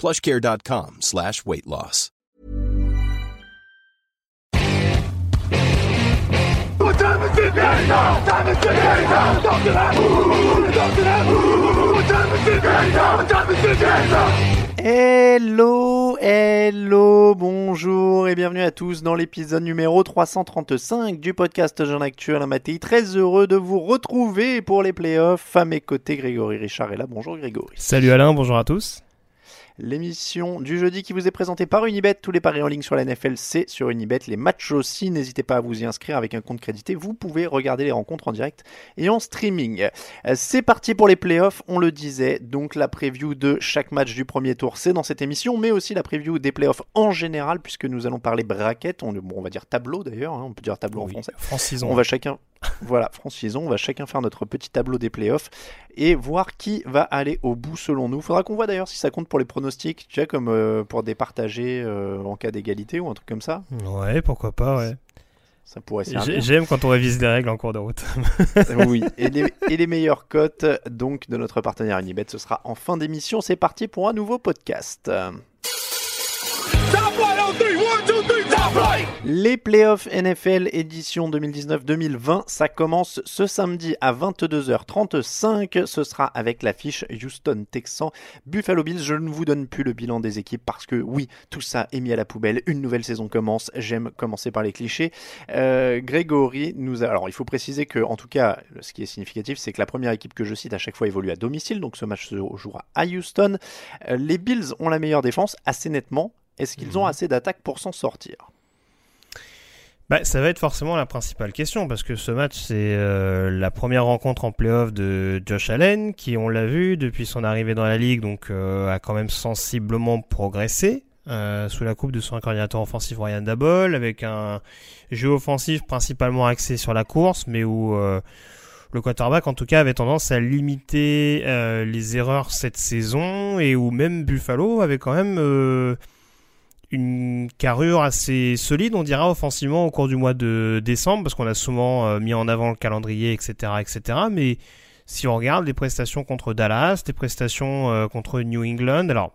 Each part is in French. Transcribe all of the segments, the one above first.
plushcare.com slash weight loss. Hello, hello, bonjour et bienvenue à tous dans l'épisode numéro 335 du podcast Jean Actuel Matéi. Très heureux de vous retrouver pour les playoffs. À mes côtés, Grégory Richard est là. Bonjour Grégory. Salut Alain, bonjour à tous. L'émission du jeudi qui vous est présentée par Unibet. Tous les paris en ligne sur la NFL, c'est sur Unibet. Les matchs aussi, n'hésitez pas à vous y inscrire avec un compte crédité. Vous pouvez regarder les rencontres en direct et en streaming. Euh, C'est parti pour les playoffs, on le disait. Donc la preview de chaque match du premier tour, c'est dans cette émission, mais aussi la preview des playoffs en général, puisque nous allons parler bracket. On, bon, on va dire tableau d'ailleurs, hein, on peut dire tableau en français. Francisons. On va chacun, voilà, francisons, on va chacun faire notre petit tableau des playoffs et voir qui va aller au bout selon nous. Faudra qu'on voit d'ailleurs si ça compte pour les pronostics, tu vois, comme euh, pour départager euh, en cas d'égalité ou un truc comme ça. Ouais, pourquoi pas, ouais. Ça pourrait servir. J'aime quand on révise des règles en cours de route. oui, et les, et les meilleures cotes donc de notre partenaire Unibet, ce sera en fin d'émission. C'est parti pour un nouveau podcast. Les playoffs NFL édition 2019-2020, ça commence ce samedi à 22h35. Ce sera avec l'affiche Houston Texans Buffalo Bills. Je ne vous donne plus le bilan des équipes parce que oui, tout ça est mis à la poubelle. Une nouvelle saison commence. J'aime commencer par les clichés. Euh, Grégory nous a... Alors il faut préciser que en tout cas, ce qui est significatif, c'est que la première équipe que je cite à chaque fois évolue à domicile. Donc ce match se jouera à Houston. Euh, les Bills ont la meilleure défense assez nettement. Est-ce qu'ils ont assez d'attaques pour s'en sortir? Bah, ça va être forcément la principale question parce que ce match c'est euh, la première rencontre en playoff de Josh Allen qui, on l'a vu depuis son arrivée dans la ligue, donc euh, a quand même sensiblement progressé euh, sous la coupe de son coordinateur offensif Ryan Dabol avec un jeu offensif principalement axé sur la course, mais où euh, le quarterback en tout cas avait tendance à limiter euh, les erreurs cette saison et où même Buffalo avait quand même euh, une carrure assez solide, on dira, offensivement au cours du mois de décembre, parce qu'on a souvent euh, mis en avant le calendrier, etc., etc. Mais si on regarde les prestations contre Dallas, les prestations euh, contre New England, alors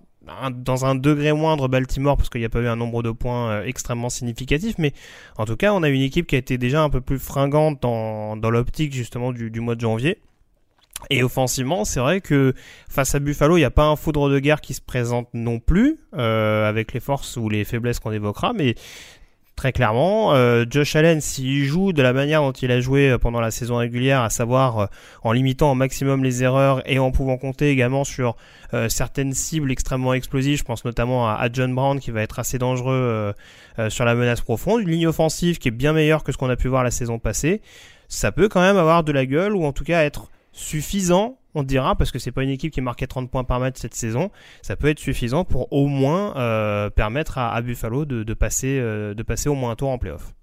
dans un degré moindre Baltimore, parce qu'il n'y a pas eu un nombre de points euh, extrêmement significatif, mais en tout cas, on a une équipe qui a été déjà un peu plus fringante dans, l'optique justement du mois de janvier. Et offensivement, c'est vrai que face à Buffalo, il n'y a pas un foudre de guerre qui se présente non plus, euh, avec les forces ou les faiblesses qu'on évoquera, mais très clairement, euh, Josh Allen, s'il joue de la manière dont il a joué euh, pendant la saison régulière, à savoir en limitant au maximum les erreurs et en pouvant compter également sur certaines cibles extrêmement explosives, je pense notamment à, à John Brown qui va être assez dangereux sur la menace profonde, une ligne offensive qui est bien meilleure que ce qu'on a pu voir la saison passée, ça peut quand même avoir de la gueule ou en tout cas être suffisant, on dira, parce que c'est pas une équipe qui marquait 30 points par match cette saison. Ça peut être suffisant pour au moins euh, permettre à, à Buffalo de, de passer, euh, de passer au moins un tour en playoff.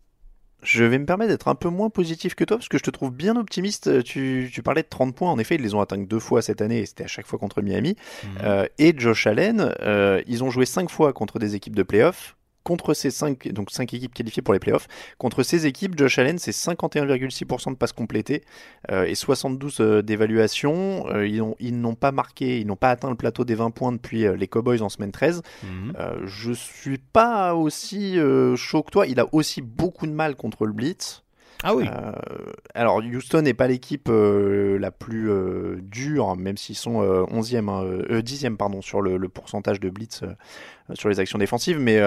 Je vais me permettre d'être un peu moins positif que toi parce que je te trouve bien optimiste. Tu, tu parlais de 30 points. En effet, ils les ont atteints que deux fois cette année et c'était à chaque fois contre Miami. Euh, et Josh Allen, euh, ils ont joué cinq fois contre des équipes de playoffs. Contre ces cinq, donc cinq équipes qualifiées pour les playoffs, contre ces équipes, Josh Allen, c'est 51,6% de passes complétées euh, et 72 euh, d'évaluation. Euh, ils ont- ils n'ont pas marqué, ils n'ont pas atteint le plateau des 20 points depuis euh, les Cowboys en semaine 13. Euh, je suis pas aussi chaud que toi. Il a aussi beaucoup de mal contre le blitz. Ah oui. alors Houston n'est pas l'équipe la plus dure, même s'ils sont 11e, hein, 10e pardon, sur le, le, pourcentage de blitz sur les actions défensives, mais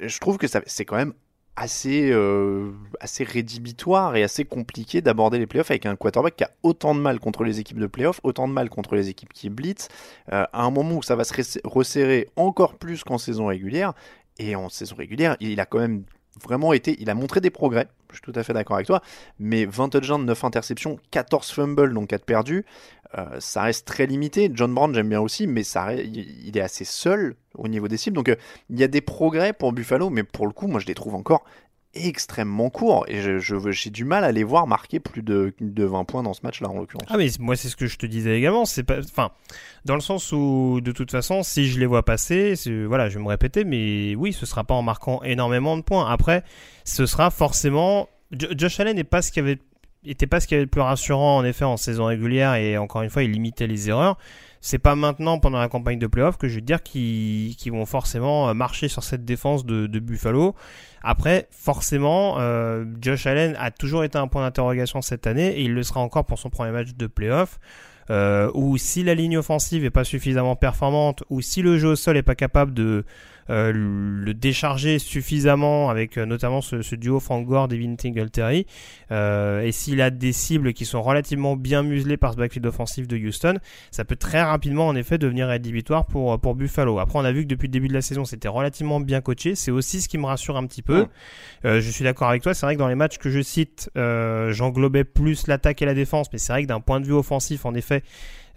je trouve que c'est quand même assez, euh, assez rédhibitoire et assez compliqué d'aborder les playoffs avec un quarterback qui a autant de mal contre les équipes de playoffs, autant de mal contre les équipes qui blitz, euh, à un moment où ça va se resserrer encore plus qu'en saison régulière. Et en saison régulière, il a quand même vraiment été, il a montré des progrès, je suis tout à fait d'accord avec toi, mais 20 touchdowns, 9 interceptions, 14 fumbles, donc 4 perdus, euh, ça reste très limité. John Brown, j'aime bien aussi, mais ça, il est assez seul au niveau des cibles. Donc euh, il y a des progrès pour Buffalo, mais pour le coup, moi je les trouve encore extrêmement courts. Et j'ai je, du mal à les voir marquer plus de, de 20 points dans ce match-là, en l'occurrence. Ah, mais moi, c'est ce que je te disais également. C'est pas, enfin, dans le sens où, de toute façon, si je les vois passer, voilà, je vais me répéter, mais oui, ce sera pas en marquant énormément de points. Après, ce sera forcément. Josh Allen n'est pas ce qu'il avait était pas ce qui avait le plus rassurant en effet en saison régulière et encore une fois il limitait les erreurs. C'est pas maintenant pendant la campagne de playoff que je vais dire qu'ils vont forcément euh, marcher sur cette défense de, Buffalo. Après, forcément, euh, Josh Allen a toujours été un point d'interrogation cette année et il le sera encore pour son premier match de playoff. Euh, ou si la ligne offensive est pas suffisamment performante, ou si le jeu au sol est pas capable de euh, le décharger suffisamment avec euh, notamment ce, duo Frank Gore, Devin Tingletary, euh, et s'il a des cibles qui sont relativement bien muselées par ce backfield offensif de Houston, ça peut très rapidement en effet devenir rédhibitoire pour, pour Buffalo. Après, on a vu que depuis le début de la saison, c'était relativement bien coaché. C'est aussi ce qui me rassure un petit peu. je suis d'accord avec toi. C'est vrai que dans les matchs que je cite, j'englobais plus l'attaque et la défense, mais c'est vrai que d'un point de vue offensif, en effet,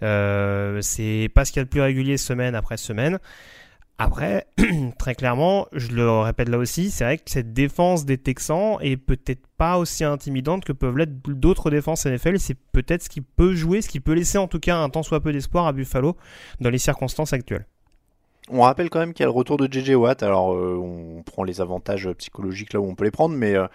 c'est pas ce qu'il y a de plus régulier semaine après semaine. Après, très clairement, je le répète là aussi, c'est vrai que cette défense des Texans est peut-être pas aussi intimidante que peuvent l'être d'autres défenses NFL. C'est peut-être ce qui peut jouer, ce qui peut laisser en tout cas un tant soit peu d'espoir à Buffalo dans les circonstances actuelles. On rappelle quand même qu'il y a le retour de JJ Watt. Alors, euh, on prend les avantages psychologiques là où on peut les prendre, mais euh,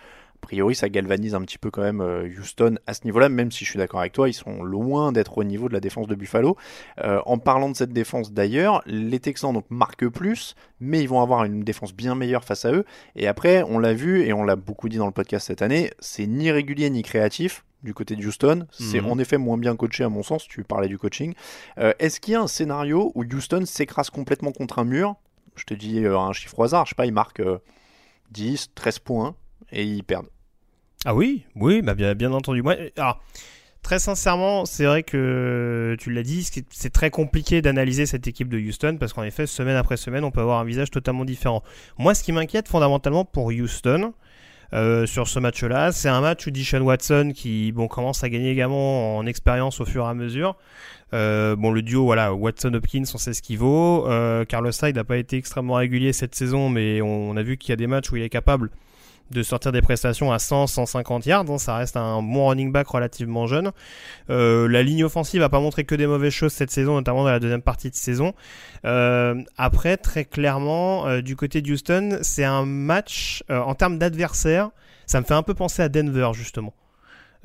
priori, ça galvanise un petit peu quand même euh, Houston à ce niveau-là, même si je suis d'accord avec toi, ils sont loin d'être au niveau de la défense de Buffalo. Euh, en parlant de cette défense d'ailleurs, les Texans donc marquent plus, mais ils vont avoir une défense bien meilleure face à eux. Et après, on l'a vu et on l'a beaucoup dit dans le podcast cette année, c'est ni régulier ni créatif du côté de Houston. C'est mhm. en effet moins bien coaché à mon sens, tu parlais du coaching. Euh, est-ce qu'il y a un scénario où Houston s'écrase complètement contre un mur? Je te dis un chiffre au hasard, je sais pas, ils marquent 10, 13 points et ils perdent. Ah oui, oui, bah bien, entendu. Moi, alors, très sincèrement, c'est vrai que tu l'as dit, c'est très compliqué d'analyser cette équipe de Houston parce qu'en effet, semaine après semaine, on peut avoir un visage totalement différent. Moi, ce qui m'inquiète fondamentalement pour Houston, euh, sur ce match-là. C'est un match où Dishon Watson qui bon commence à gagner également en expérience au fur et à mesure. Euh, bon le duo voilà Watson Hopkins on sait ce qu'il vaut. Euh, Carlos Hyde n'a pas été extrêmement régulier cette saison mais on a vu qu'il y a des matchs où il est capable de sortir des prestations à 100, 150 yards. Hein, ça reste un bon running back relativement jeune. Euh, la ligne offensive a pas montré que des mauvaises choses cette saison, notamment dans la deuxième partie de saison. Euh, après, très clairement, euh, du côté de Houston, c'est un match en termes d'adversaire. Ça me fait un peu penser à Denver justement.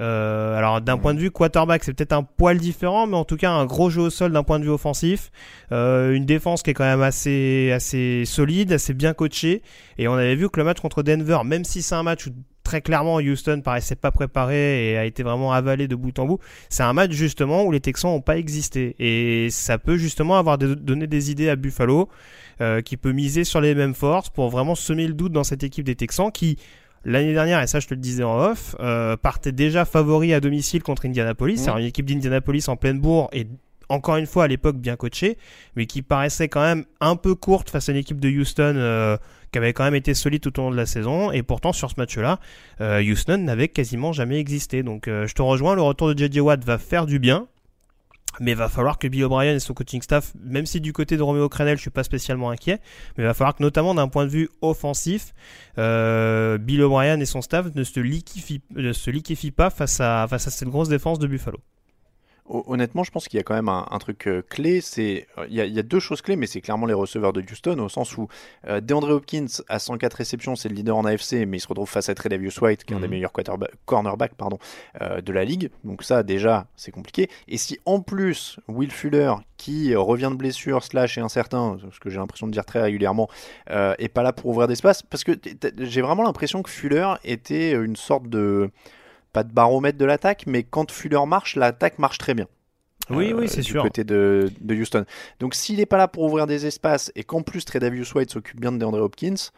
Euh, alors d'un point de vue quarterback, c'est peut-être un poil différent, mais en tout cas un gros jeu au sol d'un point de vue offensif, euh, une défense qui est quand même assez assez solide, assez bien coachée. Et on avait vu que le match contre Denver, même si c'est un match où très clairement Houston paraissait pas préparé et a été vraiment avalé de bout en bout, c'est un match justement où les Texans n'ont pas existé. Et ça peut justement avoir donné des idées à Buffalo, euh, qui peut miser sur les mêmes forces pour vraiment semer le doute dans cette équipe des Texans qui L'année dernière, et ça je te le disais en off, euh, partait déjà favori à domicile contre Indianapolis. C'est une équipe d'Indianapolis en pleine bourre et encore une fois à l'époque bien coachée, mais qui paraissait quand même un peu courte face à une équipe de Houston euh, qui avait quand même été solide tout au long de la saison. Et pourtant sur ce match-là, euh, Houston n'avait quasiment jamais existé. Donc je te rejoins, le retour de JJ Watt va faire du bien. Mais il va falloir que Bill O'Brien et son coaching staff, même si du côté de Romeo Crenel, je suis pas spécialement inquiet, mais il va falloir que notamment d'un point de vue offensif, euh, Bill O'Brien et son staff ne se liquéfient, ne se liquéfient pas face à, face à cette grosse défense de Buffalo. Honnêtement, je pense qu'il y a quand même un, truc euh, clé. C'est euh, il, y, a, deux choses clés, mais c'est clairement les receveurs de Houston au sens où euh, DeAndre Hopkins à 104 réceptions, c'est le leader en AFC, mais il se retrouve face à Tredavious White, qui est un des mhm. meilleurs cornerbacks pardon, de la ligue. Donc ça, déjà, c'est compliqué. Et si en plus Will Fuller, qui revient de blessure slash est incertain, ce que j'ai l'impression de dire très régulièrement, est pas là pour ouvrir d'espace, parce que j'ai vraiment l'impression que Fuller était une sorte de pas de baromètre de l'attaque, mais quand Fuller marche, l'attaque marche très bien. Oui, oui, euh, c'est sûr. Du côté de, Houston. Donc s'il n'est pas là pour ouvrir des espaces et qu'en plus Tredavious White s'occupe bien de DeAndre Hopkins,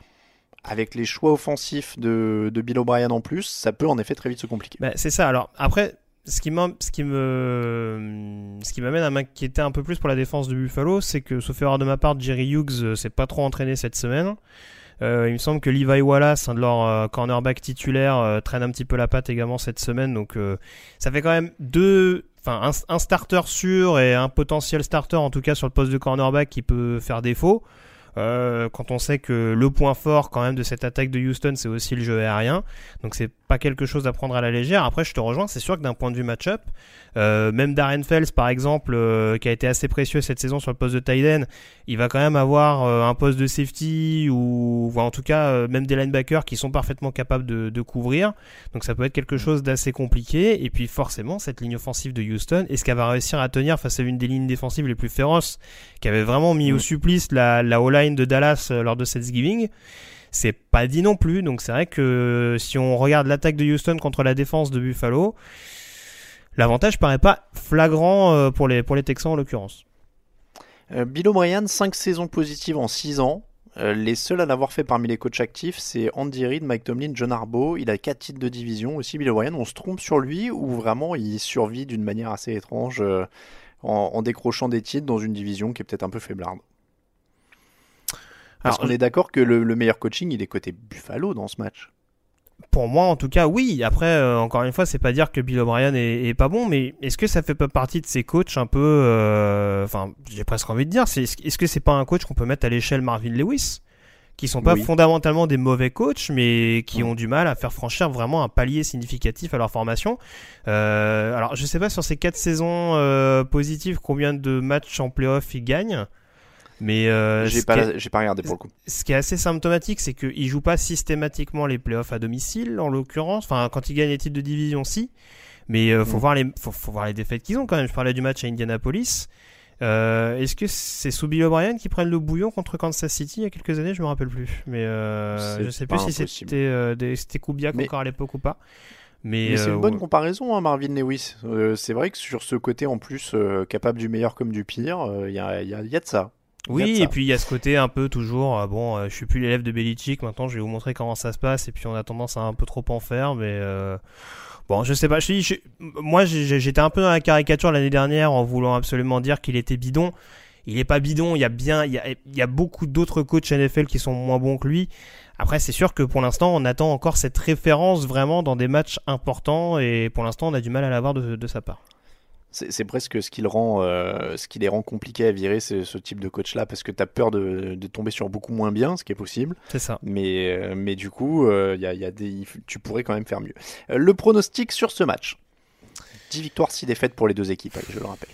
avec les choix offensifs de, Bill O'Brien en plus, ça peut en effet très vite se compliquer. Bah, c'est ça. Alors après, ce qui, ce qui me, ce qui m'amène à m'inquiéter un peu plus pour la défense de Buffalo, c'est que sauf erreur de ma part, Jerry Hughes euh, s'est pas trop entraîné cette semaine. Euh, il me semble que Levi Wallace, un de leurs euh, cornerback titulaires, euh, traîne un petit peu la patte également cette semaine. Donc ça fait quand même deux, enfin un, starter sûr et un potentiel starter en tout cas sur le poste de cornerback qui peut faire défaut. Euh, quand on sait que le point fort quand même de cette attaque de Houston, c'est aussi le jeu aérien. Donc c'est pas quelque chose à prendre à la légère. Après, je te rejoins, c'est sûr que d'un point de vue match-up, euh, même Darren Fells, par exemple, euh, qui a été assez précieux cette saison sur le poste de tight il va quand même avoir un poste de safety ou, en tout cas même des linebackers qui sont parfaitement capables de, couvrir. Donc ça peut être quelque chose d'assez compliqué. Et puis forcément, cette ligne offensive de Houston, est-ce qu'elle va réussir à tenir face à une des lignes défensives les plus féroces, qui avait vraiment mis au supplice la, la De Dallas lors de Thanksgiving c'est pas dit non plus. Donc c'est vrai que si on regarde l'attaque de Houston contre la défense de Buffalo, l'avantage paraît pas flagrant euh, pour les, pour les Texans en l'occurrence. Euh, Bill O'Brien, 5 saisons positives en 6 ans. Euh, les seuls à l'avoir fait parmi les coachs actifs, c'est Andy Reid, Mike Tomlin, John Harbaugh. Il a 4 titres de division aussi, Bill O'Brien. On se trompe sur lui ou vraiment il survit d'une manière assez étrange en, décrochant des titres dans une division qui est peut-être un peu faiblarde? Parce qu'on est d'accord que le, meilleur coaching, il est côté Buffalo dans ce match. Pour moi, en tout cas, oui. Après, euh, encore une fois, c'est pas dire que Bill O'Brien est, pas bon, mais est-ce que ça fait pas partie de ces coachs un peu, euh, enfin, j'ai presque envie de dire, est-ce que c'est pas un coach qu'on peut mettre à l'échelle Marvin Lewis, qui sont pas fondamentalement des mauvais coachs, mais qui ont du mal à faire franchir vraiment un palier significatif à leur formation. Euh, alors, je sais pas sur ces quatre saisons positives combien de matchs en playoff ils gagnent. Mais euh, j'ai pas, regardé pour le coup. Ce qui est assez symptomatique, c'est qu'il joue pas systématiquement les playoffs à domicile, en l'occurrence. Enfin, quand il gagne les titres de division, si. Mais euh, faut mm. voir les, faut, faut, voir les défaites qu'ils ont quand même. Je parlais du match à Indianapolis. Euh, Est-ce que c'est sous Bill O'Brien qui prennent le bouillon contre Kansas City il y a quelques années? Je me rappelle plus. Mais euh, je sais plus si c'était euh, encore à l'époque ou pas. Mais, c'est une bonne comparaison, hein, Marvin Lewis. c'est vrai que sur ce côté en plus capable du meilleur comme du pire, il y a, y, a, y, a, de ça. Oui, et puis il y a ce côté un peu toujours, euh, bon, euh, je suis plus l'élève de Belichick, maintenant je vais vous montrer comment ça se passe, et puis on a tendance à un peu trop en faire, mais euh, bon, je sais pas, je, je, moi j'étais un peu dans la caricature l'année dernière en voulant absolument dire qu'il était bidon. Il est pas bidon, il y a bien, il y a, il y a beaucoup d'autres coachs NFL qui sont moins bons que lui. Après, c'est sûr que pour l'instant, on attend encore cette référence vraiment dans des matchs importants, et pour l'instant, on a du mal à l'avoir de, de sa part. C'est presque ce qui, le rend, euh, ce qui les rend compliqués à virer ce, type de coach-là, parce que tu as peur de, tomber sur beaucoup moins bien, ce qui est possible. C'est ça. Mais, euh, mais du coup, euh, y a, des, tu pourrais quand même faire mieux. le pronostic sur ce match 10 victoires, 6 défaites pour les deux équipes, je le rappelle.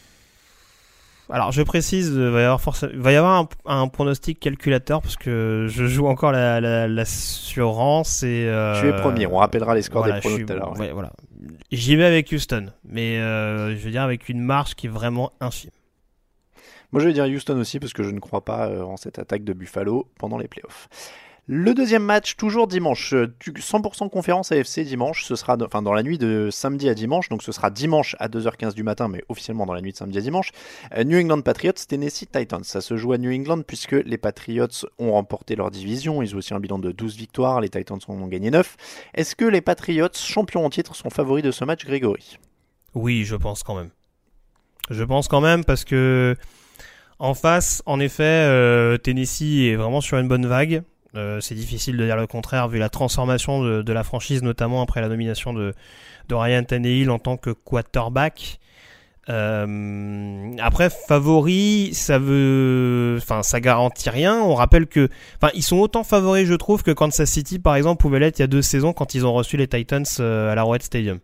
Alors je précise, il va y avoir, va y avoir un, pronostic calculateur parce que je joue encore l'assurance la, et. Tu es premier, on rappellera les scores des pronos tout à l'heure. voilà. J'y vais avec Houston, mais euh, je veux dire avec une marge qui est vraiment infime. Moi je vais dire Houston aussi parce que je ne crois pas euh, en cette attaque de Buffalo pendant les playoffs. Le deuxième match, toujours dimanche, 100% conférence AFC dimanche, ce sera enfin dans la nuit de samedi à dimanche, donc ce sera dimanche à 2h15 du matin, mais officiellement dans la nuit de samedi à dimanche. Euh, New England Patriots, Tennessee Titans. Ça se joue à New England puisque les Patriots ont remporté leur division, ils ont aussi un bilan de 12 victoires, les Titans en ont gagné 9. Est-ce que les Patriots, champions en titre, sont favoris de ce match, Grégory? Oui, je pense quand même. Je pense quand même parce que en face, en effet, euh, Tennessee est vraiment sur une bonne vague. Euh, c'est difficile de dire le contraire vu la transformation de, la franchise, notamment après la nomination de, de Ryan Tannehill en tant que quarterback. Euh, après, favori, ça veut, enfin, ça garantit rien. On rappelle que, enfin, ils sont autant favoris, je trouve, que Kansas City, par exemple, pouvait l'être il y a deux saisons quand ils ont reçu les Titans euh, à la Red Stadium.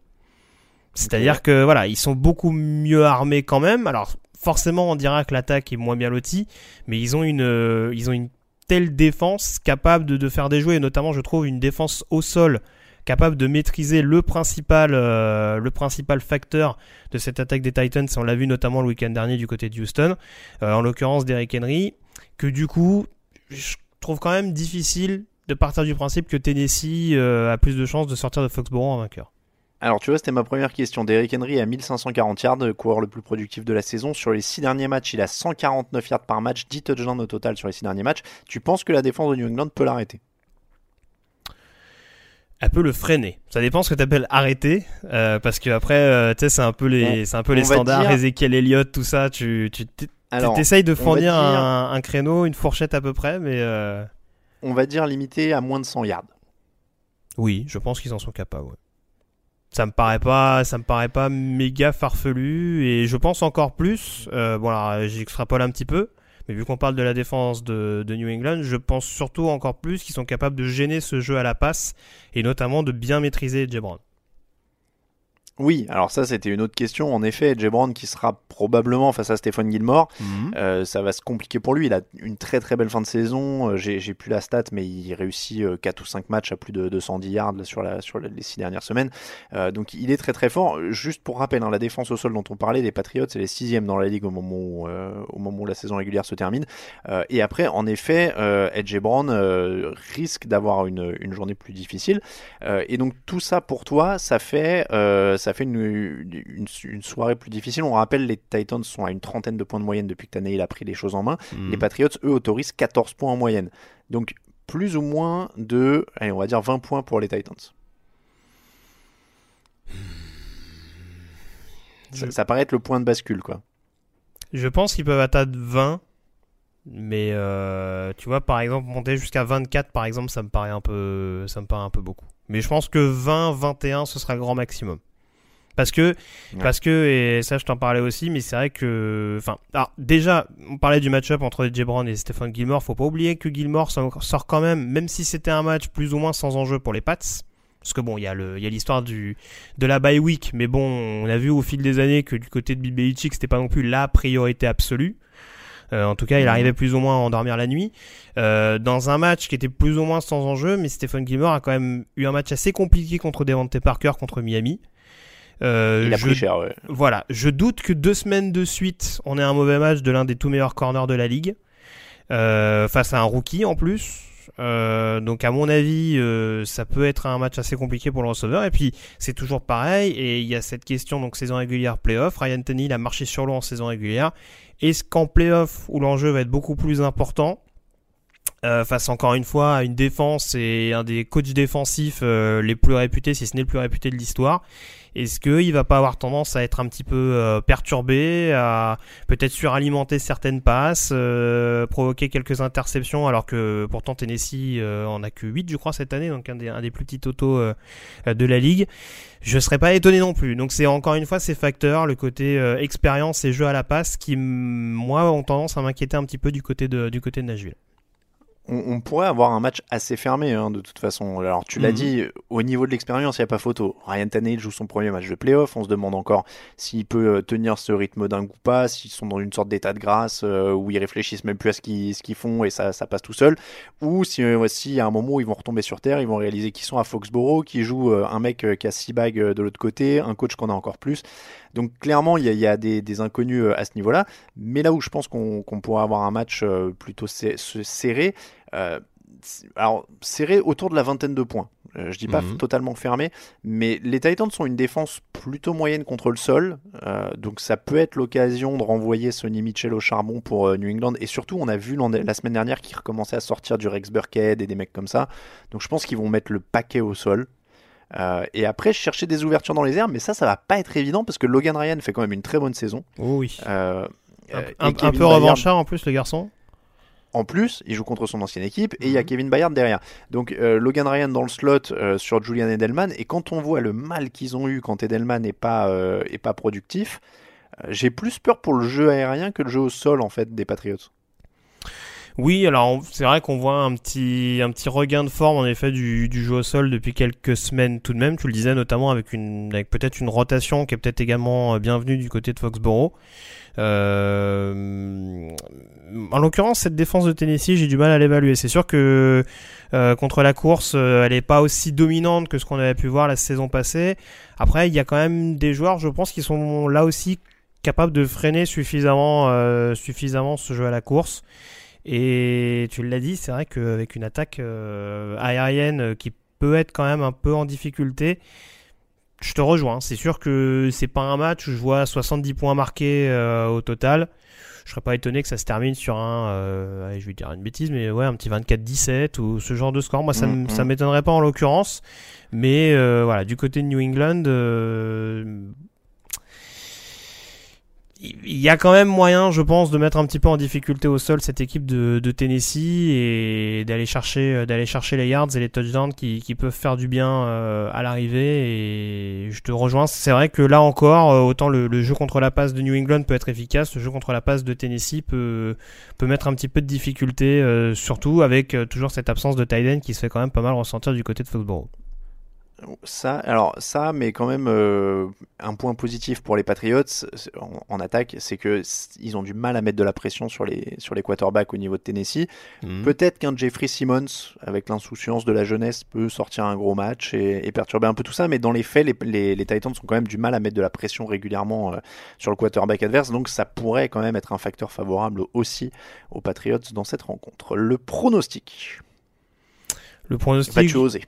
C'est-à-dire que voilà, ils sont beaucoup mieux armés quand même. Alors forcément, on dira que l'attaque est moins bien lotie, mais ils ont une, euh, ils ont une telle défense capable de, faire des jouets, et notamment, je trouve, une défense au sol capable de maîtriser le principal, euh, le principal facteur de cette attaque des Titans. On l'a vu notamment le week-end dernier du côté de Houston, euh, en l'occurrence Derrick Henry, que du coup, je trouve quand même difficile de partir du principe que Tennessee euh, a plus de chances de sortir de Foxborough en vainqueur. Alors tu vois, c'était ma première question. Derrick Henry a 1540 yards, coureur le plus productif de la saison. Sur les 6 derniers matchs, il a 149 yards par match, 10 touchdowns au total sur les 6 derniers matchs. Tu penses que la défense de New England peut l'arrêter? Elle peut le freiner. Ça dépend ce que tu appelles arrêter, euh, parce que après, euh, tu sais, c'est un peu les, c'est un peu les standards, dire... Ezekiel Elliott, tout ça. Tu, tu essayes de fournir dire... un, un, créneau, une fourchette à peu près, mais. Euh... On va dire limité à moins de 100 yards. Oui, je pense qu'ils en sont capables. Ouais. Ça me paraît pas, ça me paraît pas méga farfelu, et je pense encore plus. Euh, bon, alors, j'extrapole un petit peu. Mais vu qu'on parle de la défense de, de, New England, je pense surtout encore plus qu'ils sont capables de gêner ce jeu à la passe et notamment de bien maîtriser Jebron. Oui, alors ça c'était une autre question. En effet, Jebron qui sera probablement face à Stéphane Gilmore, mm -hmm. euh, ça va se compliquer pour lui. Il a une très très belle fin de saison. Euh, J'ai plus la stat, mais il réussit euh, 4 ou 5 matchs à plus de 210 yards sur, la, sur les 6 dernières semaines. Euh, donc il est très très fort. Juste pour rappel, hein, la défense au sol dont on parlait, les Patriots, c'est les 6 dans la ligue au moment où, euh, au moment où la saison régulière se termine. Euh, et après, en effet, Edge Brown risque d'avoir une, une, journée plus difficile. et donc tout ça pour toi, ça fait ça fait une, une, une, soirée plus difficile. On rappelle, les Titans sont à une trentaine de points de moyenne depuis que Tannehill a pris les choses en main. Mmh. Les Patriots, eux, autorisent 14 points en moyenne. Donc, plus ou moins de, allez, on va dire 20 points pour les Titans. Je... Ça, ça, paraît être le point de bascule, quoi. Je pense qu'ils peuvent atteindre 20. Mais euh, tu vois, par exemple, monter jusqu'à 24, par exemple, ça me paraît un peu, ça me paraît un peu beaucoup. Mais je pense que 20, 21, ce sera le grand maximum. Parce que, ouais. parce que, et ça je t'en parlais aussi, mais c'est vrai que, enfin, alors déjà, on parlait du match-up entre DJ Brown et Stephen Gilmore, faut pas oublier que Gilmore sort quand même, même si c'était un match plus ou moins sans enjeu pour les Pats, parce que bon, il y a l'histoire du, de la bye week, mais bon, on a vu au fil des années que du côté de Bill Belichick, c'était pas non plus la priorité absolue. Euh, en tout cas, il arrivait plus ou moins à endormir la nuit. Euh, dans un match qui était plus ou moins sans enjeu, mais Stephen Gilmore a quand même eu un match assez compliqué contre Devante Parker contre Miami. Euh, il a je, pris cher, ouais. Voilà, je doute que deux semaines de suite, on ait un mauvais match de l'un des tout meilleurs corners de la ligue, euh, face à un rookie en plus. Euh, donc à mon avis, ça peut être un match assez compliqué pour le receveur. Et puis c'est toujours pareil. Et il y a cette question donc saison régulière playoff. Ryan Tannehill a marché sur l'eau en saison régulière. Est-ce qu'en playoff où l'enjeu va être beaucoup plus important, euh, face encore une fois à une défense et un des coachs défensifs euh, les plus réputés, si ce n'est le plus réputé de l'histoire. Est-ce qu'il va pas avoir tendance à être un petit peu euh, perturbé, à peut-être suralimenter certaines passes, euh, provoquer quelques interceptions, alors que pourtant Tennessee euh, en a que 8 je crois cette année, donc un des, un des plus petits totaux de la ligue. Je serais pas étonné non plus. Donc c'est encore une fois ces facteurs, le côté expérience et jeu à la passe, qui moi ont tendance à m'inquiéter un petit peu du côté de, du côté de Nashville on, on, pourrait avoir un match assez fermé hein, de toute façon. Alors tu l'as mmh. dit, au niveau de l'expérience, il n'y a pas photo. Ryan Tannehill joue son premier match de playoff. On se demande encore s'il peut euh, tenir ce rythme dingue ou pas, s'ils sont dans une sorte d'état de grâce euh, où ils réfléchissent même plus à ce qu'ils qu font et ça, ça, passe tout seul. Ou si, euh, si à un moment où ils vont retomber sur terre, ils vont réaliser qu'ils sont à Foxborough, qui joue euh, un mec qui a six bagues de l'autre côté, un coach qu'on a encore plus. Donc clairement, il y a, il y a des, des, inconnus à ce niveau-là. Mais là où je pense qu'on qu pourrait avoir un match plutôt serré, alors serré autour de la vingtaine de points. Euh, je dis pas mmh. totalement fermé, mais les Titans sont une défense plutôt moyenne contre le sol, euh, donc ça peut être l'occasion de renvoyer Sonny Mitchell au charbon pour euh, New England. Et surtout, on a vu la semaine dernière qu'ils recommençaient à sortir du Rex Burkhead et des mecs comme ça. Donc je pense qu'ils vont mettre le paquet au sol. Euh, et après, chercher des ouvertures dans les airs, mais ça, ça va pas être évident parce que Logan Ryan fait quand même une très bonne saison. Oh oui. un, un peu revanchard en plus, le garçon. En plus, il joue contre son ancienne équipe et il y a Kevin Bayard derrière. Donc euh, Logan Ryan dans le slot euh, sur Julian Edelman. Et quand on voit le mal qu'ils ont eu quand Edelman n'est pas, euh, est pas productif, j'ai plus peur pour le jeu aérien que le jeu au sol en fait des Patriots. Oui, alors c'est vrai qu'on voit un petit, un petit regain de forme en effet du, du jeu au sol depuis quelques semaines tout de même. Tu le disais notamment avec, une, peut-être une rotation qui est peut-être également bienvenue du côté de Foxborough. Euh, en l'occurrence, cette défense de Tennessee, j'ai du mal à l'évaluer. C'est sûr que euh, contre la course, euh, elle n'est pas aussi dominante que ce qu'on avait pu voir la saison passée. Après, il y a quand même des joueurs, je pense, qui sont là aussi capables de freiner suffisamment, euh, suffisamment ce jeu à la course. Et tu l'as dit, c'est vrai qu'avec une attaque aérienne qui peut être quand même un peu en difficulté, je te rejoins. C'est sûr que c'est pas un match où je vois 70 points marqués euh, au total. Je serais pas étonné que ça se termine sur un, euh, je vais dire une bêtise, mais ouais, un petit 24-17 ou ce genre de score. Moi, ça, mm, ça mm. m'étonnerait pas en l'occurrence. Mais euh, voilà, du côté de New England, il y a quand même moyen, je pense, de mettre un petit peu en difficulté au sol cette équipe de, Tennessee et d'aller chercher, euh, d'aller chercher les yards et les touchdowns qui, peuvent faire du bien euh, à l'arrivée. Et je te rejoins. C'est vrai que là encore, euh, autant le, jeu contre la passe de New England peut être efficace, le jeu contre la passe de Tennessee peut, mettre un petit peu de difficulté, surtout avec toujours cette absence de tight qui se fait quand même pas mal ressentir du côté de Foxborough. Ça, alors ça, mais quand même euh, un point positif pour les Patriots en, attaque, c'est que ils ont du mal à mettre de la pression sur les sur les quarterbacks au niveau de Tennessee. Mhm. Peut-être qu'un Jeffrey Simmons, avec l'insouciance de la jeunesse, peut sortir un gros match et, perturber un peu tout ça. Mais dans les faits, les, les, Titans ont quand même du mal à mettre de la pression régulièrement euh, sur le quarterback adverse, donc ça pourrait quand même être un facteur favorable aussi aux Patriots dans cette rencontre. Le pronostic. Le pronostic. tu oser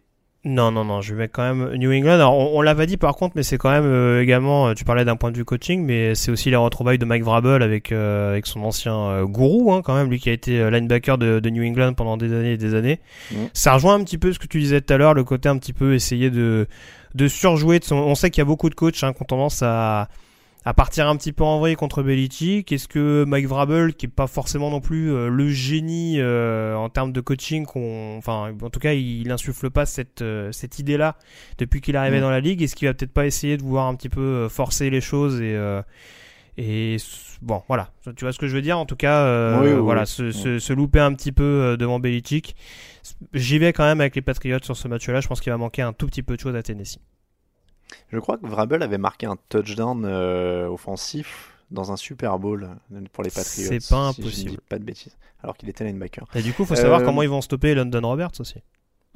non, non, non, je vais mettre quand même New England. Alors, on, l'avait dit par contre, mais c'est quand même euh, également, euh, tu parlais d'un point de vue coaching, mais c'est aussi les retrouvailles de Mike Vrabel avec, euh, avec son ancien gourou, hein, quand même, lui qui a été linebacker de, de, New England pendant des années et des années. Mmh. Ça rejoint un petit peu ce que tu disais tout à l'heure, le côté un petit peu essayer de, de surjouer. De son... On sait qu'il y a beaucoup de coachs hein, qui ont tendance à à partir un petit peu en vrai contre Belichick Est-ce que Mike Vrabel, qui est pas forcément non plus euh, le génie euh, en termes de coaching, qu'on, enfin, en tout cas, il, insuffle pas cette euh, cette idée-là depuis qu'il est arrivé mm. dans la ligue. Est-ce qu'il va peut-être pas essayer de vouloir un petit peu forcer les choses et et bon, voilà, tu vois ce que je veux dire? En tout cas, voilà, Se, se, se, louper un petit peu devant Belichick. J'y vais quand même avec les Patriots sur ce match-là. Je pense qu'il va manquer un tout petit peu de choses à Tennessee. Je crois que Vrabel avait marqué un touchdown euh, offensif dans un Super Bowl euh, pour les Patriots. C'est pas impossible. je dis pas de bêtises. Alors qu'il était linebacker. Et du coup, il faut savoir euh, comment ils vont stopper London Roberts aussi.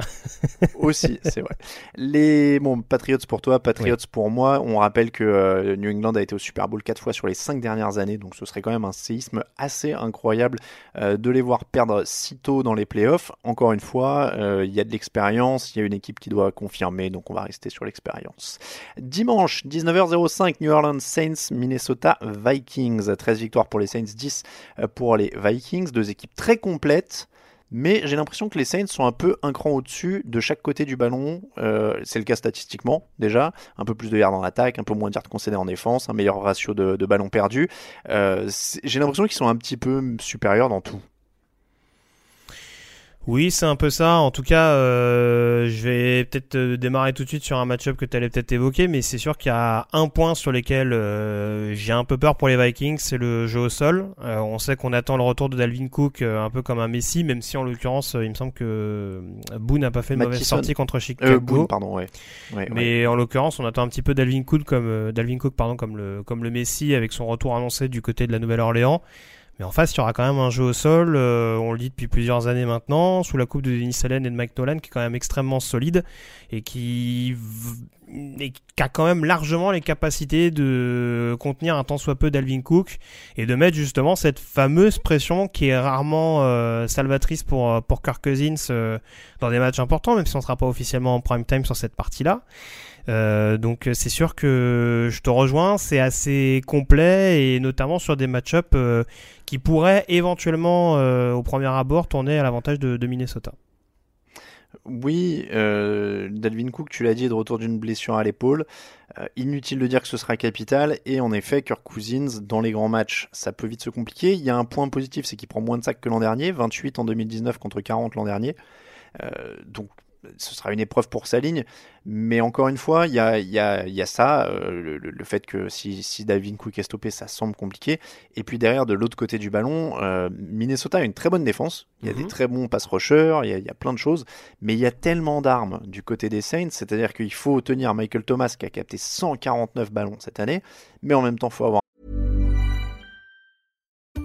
aussi, c'est vrai. Les bon, Patriots pour toi, Patriots pour moi. On rappelle que euh, New England a été au Super Bowl quatre fois sur les cinq dernières années, donc ce serait quand même un séisme assez incroyable euh, de les voir perdre si tôt dans les playoffs. Encore une fois, euh, il y a de l'expérience, il y a une équipe qui doit confirmer, donc on va rester sur l'expérience. Dimanche, 19h05, New Orleans Saints, Minnesota Vikings. 13 victoires pour les Saints, 10 pour les Vikings. Deux équipes très complètes mais j'ai l'impression que les Saints sont un peu un cran au-dessus de chaque côté du ballon. Euh, c'est le cas statistiquement déjà, un peu plus de yards en attaque, un peu moins de yards concédés en défense, un meilleur ratio de, de ballons perdus. Euh, j'ai l'impression qu'ils sont un petit peu supérieurs dans tout. Oui, c'est un peu ça. En tout cas, euh, je vais peut-être euh, démarrer tout de suite sur un match-up que tu allais peut-être évoquer, mais c'est sûr qu'il y a un point sur lequel euh, j'ai un peu peur pour les Vikings, c'est le jeu au sol. on sait qu'on attend le retour de Dalvin Cook un peu comme un Messi, même si en l'occurrence, il me semble que Boone n'a pas fait de mauvaise sortie contre Chicago. Boone, pardon, ouais. mais en l'occurrence, on attend un petit peu Dalvin Cook comme Dalvin Cook, pardon, comme le comme le Messi avec son retour annoncé du côté de la Nouvelle-Orléans. Mais en face, il y aura quand même un jeu au sol, euh, on le dit depuis plusieurs années maintenant, sous la coupe de Denis Allen et de Mike Nolan, qui est quand même extrêmement solide et qui, et qui a quand même largement les capacités de contenir un tant soit peu d'Alvin Cook et de mettre justement cette fameuse pression qui est rarement euh, salvatrice pour, euh, pour Kirk Cousins dans des matchs importants, même si on ne sera pas officiellement en prime time sur cette partie-là. Euh, donc c'est sûr que je te rejoins, c'est assez complet et notamment sur des match-ups euh, qui pourraient éventuellement euh, au premier abord tourner à l'avantage de, Minnesota. Oui, Dalvin Cook, tu l'as dit, est de retour d'une blessure à l'épaule. inutile de dire que ce sera capital. Et en effet, Kirk Cousins, dans les grands matchs, ça peut vite se compliquer. Il y a un point positif, c'est qu'il prend moins de sacs que l'an dernier, 28 en 2019 contre 40 l'an dernier. donc ce sera une épreuve pour sa ligne. Mais encore une fois, il y a, y, a, y a, ça, euh, le, fait que si, si Davin Cook est stoppé, ça semble compliqué. Et puis derrière, de l'autre côté du ballon, euh, Minnesota a une très bonne défense. Il y a des mhm. très bons pass rushers, il y, y, a, plein de choses. Mais il y a tellement d'armes du côté des Saints, c'est-à-dire qu'il faut tenir Michael Thomas qui a capté 149 ballons cette année, mais en même temps, il faut avoir.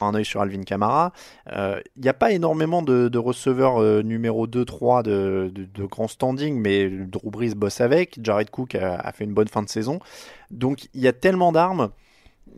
Un œil sur Alvin Kamara. Il euh, n'y a pas énormément de, receveurs euh, numéro 2-3 de, grand standing, mais Drew Brees bosse avec. Jared Cook a fait une bonne fin de saison. Donc il y a tellement d'armes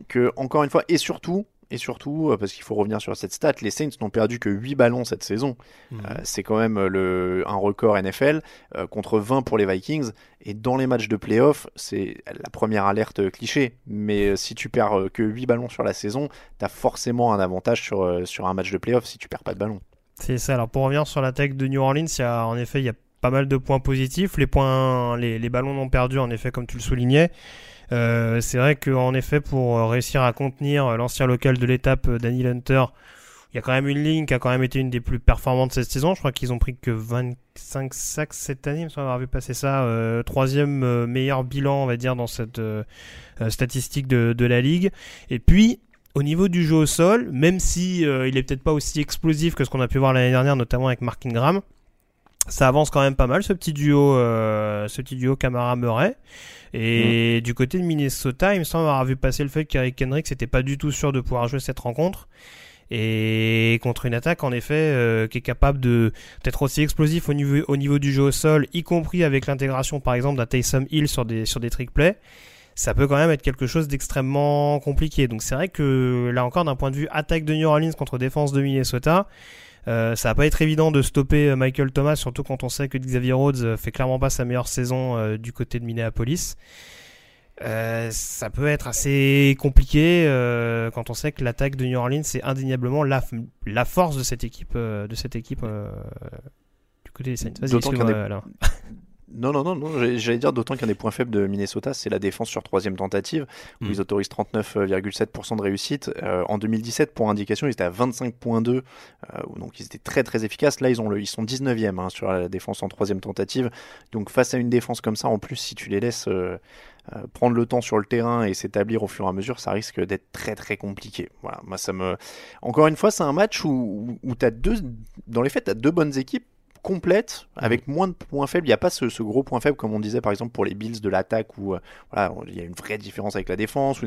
que, encore une fois, et surtout, et surtout, euh, parce qu'il faut revenir sur cette stat, les Saints n'ont perdu que 8 ballons cette saison. Mhm. Euh, c'est quand même le, un record NFL euh, contre 20 pour les Vikings. Et dans les matchs de playoff, c'est la première alerte cliché. Mais si tu perds que 8 ballons sur la saison, tu as forcément un avantage sur, sur un match de playoff si tu perds pas de ballons. C'est ça. Alors pour revenir sur l'attaque de New Orleans, y a, en effet, il y a pas mal de points positifs. Les, points, les, les ballons non perdus, en effet, comme tu le soulignais. Euh, c'est vrai qu'en effet, pour réussir à contenir l'ancien local de l'étape, euh, Danny Hunter, il y a quand même une ligne qui a quand même été une des plus performantes cette saison. Je crois qu'ils ont pris que 25 sacs cette année, il me semble avoir vu passer ça. Euh, troisième meilleur bilan, on va dire, dans cette statistique de, de, la ligue. Et puis, au niveau du jeu au sol, même si il est peut-être pas aussi explosif que ce qu'on a pu voir l'année dernière, notamment avec Mark Ingram, ça avance quand même pas mal ce petit duo, ce petit duo Camara Murray. Et mm. du côté de Minnesota, il me semble avoir vu passer le fait qu'Eric Kendrick n'était pas du tout sûr de pouvoir jouer cette rencontre. Et contre une attaque, en effet, euh, qui est capable de d'être aussi explosif au niveau, au niveau du jeu au sol, y compris avec l'intégration, par exemple, d'un Taysom Hill sur des, sur des trick plays, ça peut quand même être quelque chose d'extrêmement compliqué. Donc c'est vrai que là encore, d'un point de vue attaque de New Orleans contre défense de Minnesota, euh, ça va pas être évident de stopper euh, Michael Thomas, surtout quand on sait que Xavier Rhodes euh, fait clairement pas sa meilleure saison du côté de Minneapolis. ça peut être assez compliqué quand on sait que l'attaque de New Orleans c'est indéniablement la, la force de cette équipe de cette équipe du côté des Saints. Vas-y, Non, non, non, non j'allais dire d'autant qu'un des points faibles de Minnesota, c'est la défense sur troisième tentative, où hmm. ils autorisent 39,7% de réussite. Euh, en 2017, pour indication, ils étaient à 25,2%, euh, donc ils étaient très très efficaces. Là, ils, ont le, ils sont 19e hein, sur la défense en troisième tentative. Donc face à une défense comme ça, en plus, si tu les laisses euh, prendre le temps sur le terrain et s'établir au fur et à mesure, ça risque d'être très très compliqué. Voilà, moi ça me... Encore une fois, c'est un match où, où, tu as deux... Dans les faits, tu as deux bonnes équipes complète avec moins de points faibles. Il n'y a pas ce, gros point faible comme on disait par exemple pour les Bills de l'attaque où euh, voilà, il y a une vraie différence avec la défense.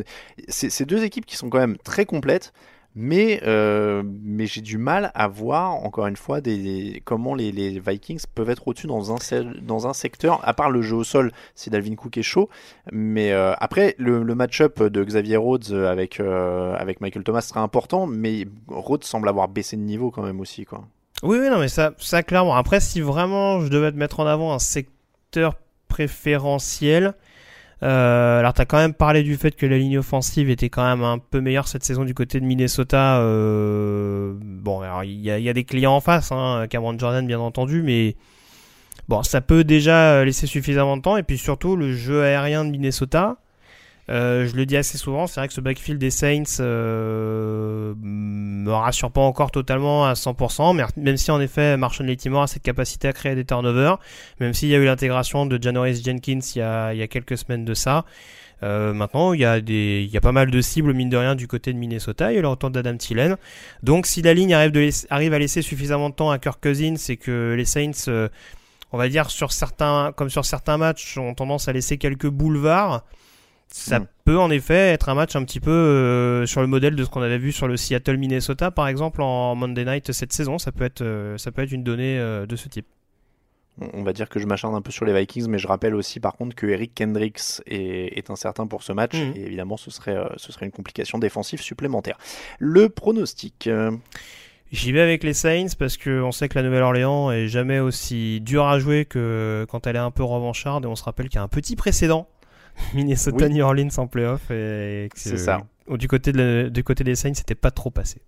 C'est deux équipes qui sont quand même très complètes. Mais, euh, mais j'ai du mal à voir, encore une fois, des, comment les, les, Vikings peuvent être au-dessus dans un, dans un secteur, à part le jeu au sol, si Dalvin Cook est chaud. Mais euh, après, le, le match-up de Xavier Rhodes avec, avec Michael Thomas sera important, mais Rhodes semble avoir baissé de niveau quand même aussi. Quoi. Oui, oui, non, mais ça, ça clairement. Après, si vraiment je devais te mettre en avant un secteur préférentiel, euh, alors, tu as quand même parlé du fait que la ligne offensive était quand même un peu meilleure cette saison du côté de Minnesota. Euh, bon, alors il y a, des clients en face, hein, Cameron Jordan bien entendu, mais bon, ça peut déjà laisser suffisamment de temps. Et puis surtout, le jeu aérien de Minnesota, euh, je le dis assez souvent, c'est vrai que ce backfield des Saints euh, me rassure pas encore totalement à 100%, mais même si en effet Marshall Latimore a cette capacité à créer des turnovers, même s'il y a eu l'intégration de Janoris Jenkins il y a, quelques semaines de ça, Euh, maintenant, il y, a pas mal de cibles, mine de rien, du côté de Minnesota. Il y a le retour d'Adam Thielen. Donc, si la ligne arrive à laisser suffisamment de temps à Kirk Cousins, c'est que les Saints, euh, on va dire, sur certains, comme sur certains matchs, ont tendance à laisser quelques boulevards. Ça Mm. peut en effet être un match un petit peu euh, sur le modèle de ce qu'on avait vu sur le Seattle Minnesota par exemple en Monday Night cette saison. Ça peut être, euh, ça peut être une donnée euh, de ce type. On va dire que je m'acharne un peu sur les Vikings, mais je rappelle aussi par contre que Eric Kendricks est, est incertain pour ce match, Mhm. et évidemment ce serait, ce serait une complication défensive supplémentaire. Le pronostic. J'y vais avec les Saints parce que on sait que la Nouvelle-Orléans est jamais aussi dure à jouer que quand elle est un peu revancharde et on se rappelle qu'il y a un petit précédent Minnesota Oui. New Orleans en playoff et C'est ça. Du côté, de la- du côté des Saints, c'était pas trop passé.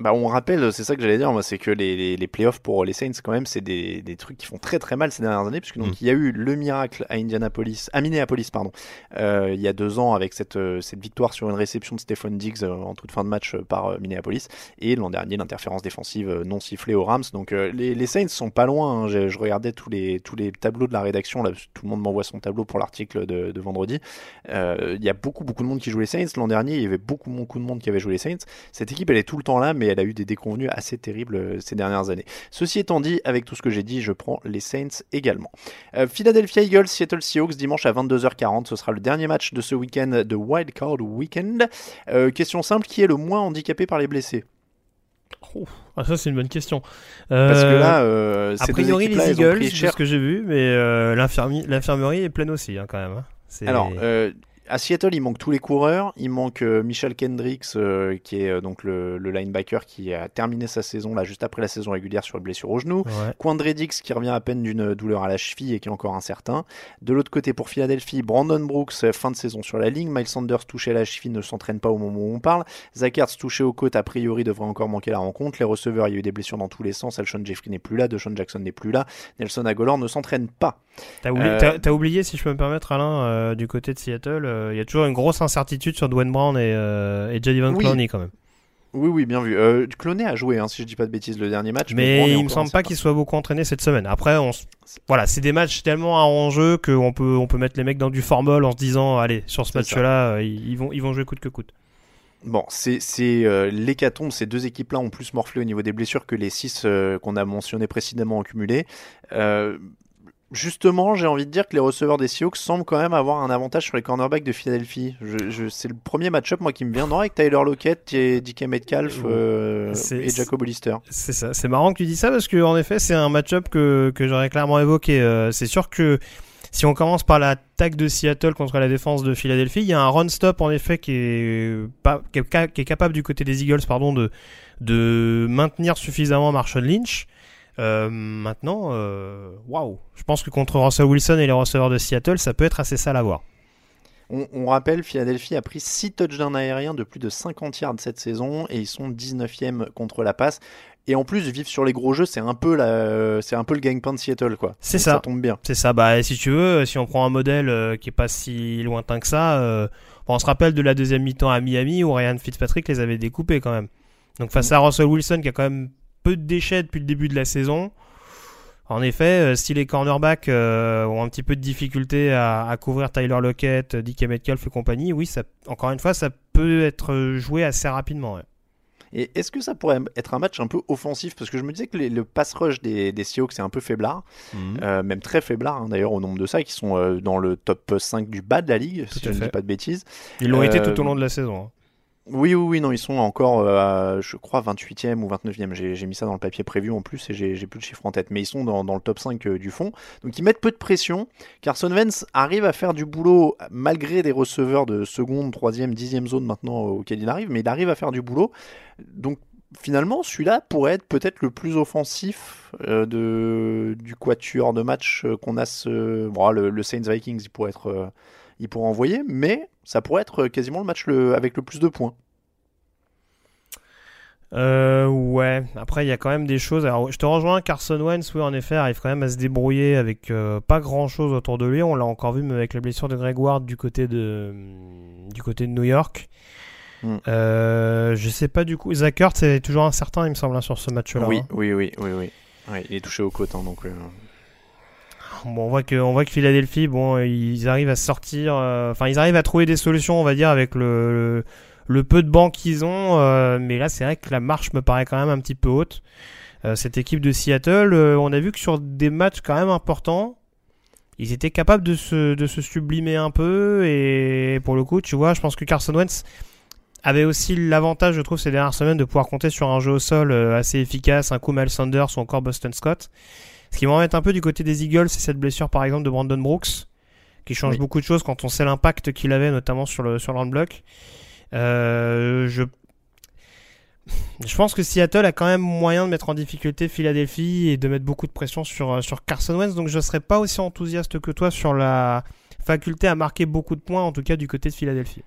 Bah, on rappelle, c'est ça que j'allais dire, moi, c'est que les, les, les playoffs pour les Saints, quand même, c'est des, des trucs qui font très très mal ces dernières années, puisque donc Mm. il y a eu le miracle à Indianapolis, à Minneapolis, pardon, euh, il y a deux ans avec cette, euh, cette victoire sur une réception de Stephen Diggs euh, en toute fin de match euh, par euh, Minneapolis, et l'an dernier l'interférence défensive euh, non sifflée aux Rams. Donc euh, les, les Saints sont pas loin. hein. Je, je regardais tous les tous les tableaux de la rédaction, là, tout le monde m'envoie son tableau pour l'article de, de vendredi. Euh, Il y a beaucoup beaucoup de monde qui joue les Saints. L'an dernier, il y avait beaucoup beaucoup de monde qui avait joué les Saints. Cette équipe, elle est tout le temps là, mais elle a eu des déconvenues assez terribles euh, ces dernières années. Ceci étant dit, avec tout ce que j'ai dit, je prends les Saints également. Euh, Philadelphia Eagles, Seattle Seahawks, dimanche à 22h40. Ce sera le dernier match de ce week-end de Wild Card Weekend. Euh, question simple, qui est le moins handicapé par les blessés? Ah, ça, c'est une bonne question. Parce que là, euh, a priori, les Eagles, c'est ce que j'ai vu, mais euh, l'infirmerie est pleine aussi, hein, quand même. hein. Alors, à Seattle, il manque tous les coureurs. Il manque euh, Michel Kendricks, euh, qui est euh, donc le, le linebacker qui a terminé sa saison là juste après la saison régulière sur une blessure au genou. ouais. Quandre Dix qui revient à peine d'une douleur à la cheville et qui est encore incertain. De l'autre côté, pour Philadelphie, Brandon Brooks, fin de saison sur la ligne. Miles Sanders touché à la cheville ne s'entraîne pas au moment où on parle. Zach Ertz touché aux côtes, a priori devrait encore manquer la rencontre. Les receveurs, il y a eu des blessures dans tous les sens. Alshon Jeffrey n'est plus là, DeShaun Jackson n'est plus là. Nelson Aguilar ne s'entraîne pas. T'as oublié, Euh, t'as- oublié, si je peux me permettre, Alain, euh, du côté de Seattle, euh, il y a toujours une grosse incertitude sur Dwayne Brown et, euh, et Jadivan Oui. Clowney quand même. Oui, oui, bien vu. Euh, Cloné a joué, hein, si je dis pas de bêtises, le dernier match. Est Mais il me semble pas qu'il soit beaucoup entraîné cette semaine. Après, on s- voilà, c'est des matchs tellement à enjeu qu'on peut, on peut mettre les mecs dans du formol en se disant, allez, sur ce match-là, euh, ils, vont, ils vont jouer coûte que coûte. Bon, c'est c'est, euh, l'hécatombe. Ces deux équipes-là ont plus morflé au niveau des blessures que les six euh, qu'on a mentionnés précédemment en cumulé. Euh, justement, j'ai envie de dire que les receveurs des Seahawks semblent quand même avoir un avantage sur les cornerbacks de Philadelphie. Je, je- c'est le premier match-up moi qui me vient, non, avec Tyler Lockett et DK Metcalf euh, et Jacob Hollister. C'est ça. C'est marrant que tu dis ça parce que en effet, c'est un match-up que, que j'aurais clairement évoqué. Euh, c'est sûr que si on commence par l'attaque de Seattle contre la défense de Philadelphie, il y a un run-stop en effet qui est, pas, qui est, ca- qui est capable du côté des Eagles pardon, de, de maintenir suffisamment Marshall Lynch. Euh, maintenant, euh, waouh, je pense que contre Russell Wilson et les receveurs de Seattle, ça peut être assez sale à voir. On, on rappelle, Philadelphie a pris 6 touchdowns aériens de plus de 50 yards cette saison et ils sont 19e contre la passe. Et en plus, vivre sur les gros jeux, c'est un peu la, c'est un peu le gagne-pain de Seattle, quoi. C'est ça. Ça tombe bien. C'est ça, bah si tu veux, si on prend un modèle euh, qui est pas si lointain que ça, euh, on se rappelle de la deuxième mi-temps à Miami où Ryan Fitzpatrick les avait découpés quand même. Donc face à Russell Wilson qui a quand même peu de déchets depuis le début de la saison, en effet, euh, si les cornerbacks euh, ont un petit peu de difficulté à, à couvrir Tyler Lockett, DK Metcalf et compagnie, oui, ça, encore une fois, ça peut être joué assez rapidement. ouais. Et est-ce que ça pourrait être un match un peu offensif? Parce que je me disais que les- le pass rush des, des Seahawks c'est un peu faiblard, Mhm. euh, même très faiblard hein, d'ailleurs au nombre de ça, qui sont euh, dans le top 5 du bas de la ligue, si je ne dis pas de bêtises. Ils l'ont été Euh, tout au long de la saison. hein. Oui, oui, oui, non, ils sont encore, euh, je crois, 28e ou 29e. J'ai mis ça dans le papier prévu en plus et j'ai plus le chiffre en tête. Mais ils sont dans, dans le top 5 euh, du fond. Donc ils mettent peu de pression. Carson Wentz arrive à faire du boulot malgré des receveurs de seconde, troisième, dixième zone maintenant auquel il arrive. Mais il arrive à faire du boulot. Donc finalement, celui-là pourrait être peut-être le plus offensif euh, de, du quatuor de match euh, qu'on a. Ce, bon, le Saints Vikings, il pourrait être. Euh, il pourrait envoyer, mais ça pourrait être quasiment le match le, avec le plus de points. Euh, ouais. Après, il y a quand même des choses. Alors, je te rejoins. Carson Wentz, oui, en effet, arrive quand même à se débrouiller avec euh, pas grand chose autour de lui. On l'a encore vu avec la blessure de Greg Ward du côté de, du côté de New York. Mm. Euh, je sais pas du coup. Zach Ertz est toujours incertain, il me semble, hein, sur ce match-là. Oui, hein. oui, oui, oui, il est touché aux côtes, hein, donc. On voit que, Philadelphie, bon, ils arrivent à sortir, euh, enfin, ils arrivent à trouver des solutions, on va dire, avec le, peu de bancs qu'ils ont. euh, mais là, c'est vrai que la marche me paraît quand même un petit peu haute. Euh, cette équipe de Seattle, on a vu que sur des matchs quand même importants, ils étaient capables de se, de se sublimer un peu. Et pour le coup, tu vois, je pense que Carson Wentz avait aussi l'avantage, je trouve, ces dernières semaines de pouvoir compter sur un jeu au sol assez efficace, un coup Miles Sanders ou encore Boston Scott. Ce qui m'embête un peu du côté des Eagles, c'est cette blessure par exemple de Brandon Brooks, qui change Oui. beaucoup de choses quand on sait l'impact qu'il avait, notamment sur le, sur le run block. Euh, je... je pense que Seattle a quand même moyen de mettre en difficulté Philadelphie et de mettre beaucoup de pression sur, euh, sur Carson Wentz, donc je ne serais pas aussi enthousiaste que toi sur la faculté à marquer beaucoup de points, en tout cas du côté de Philadelphie.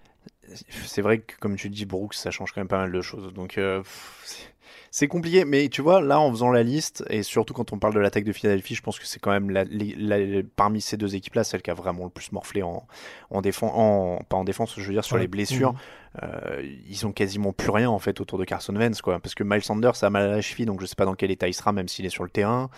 c'est vrai que comme tu dis Brooks ça change quand même pas mal de choses donc euh, pff, c'est- c'est compliqué mais tu vois là en faisant la liste et surtout quand on parle de l'attaque de Philadelphie je pense que c'est quand même la, la- la- parmi ces deux équipes là celle qui a vraiment le plus morflé en, en défense en, pas en défense je veux dire sur Ouais. les blessures Euh, ils ont quasiment plus rien en fait autour de Carson Wentz quoi parce que Miles Sanders a mal à la cheville donc je sais pas dans quel état il sera même s'il est sur le terrain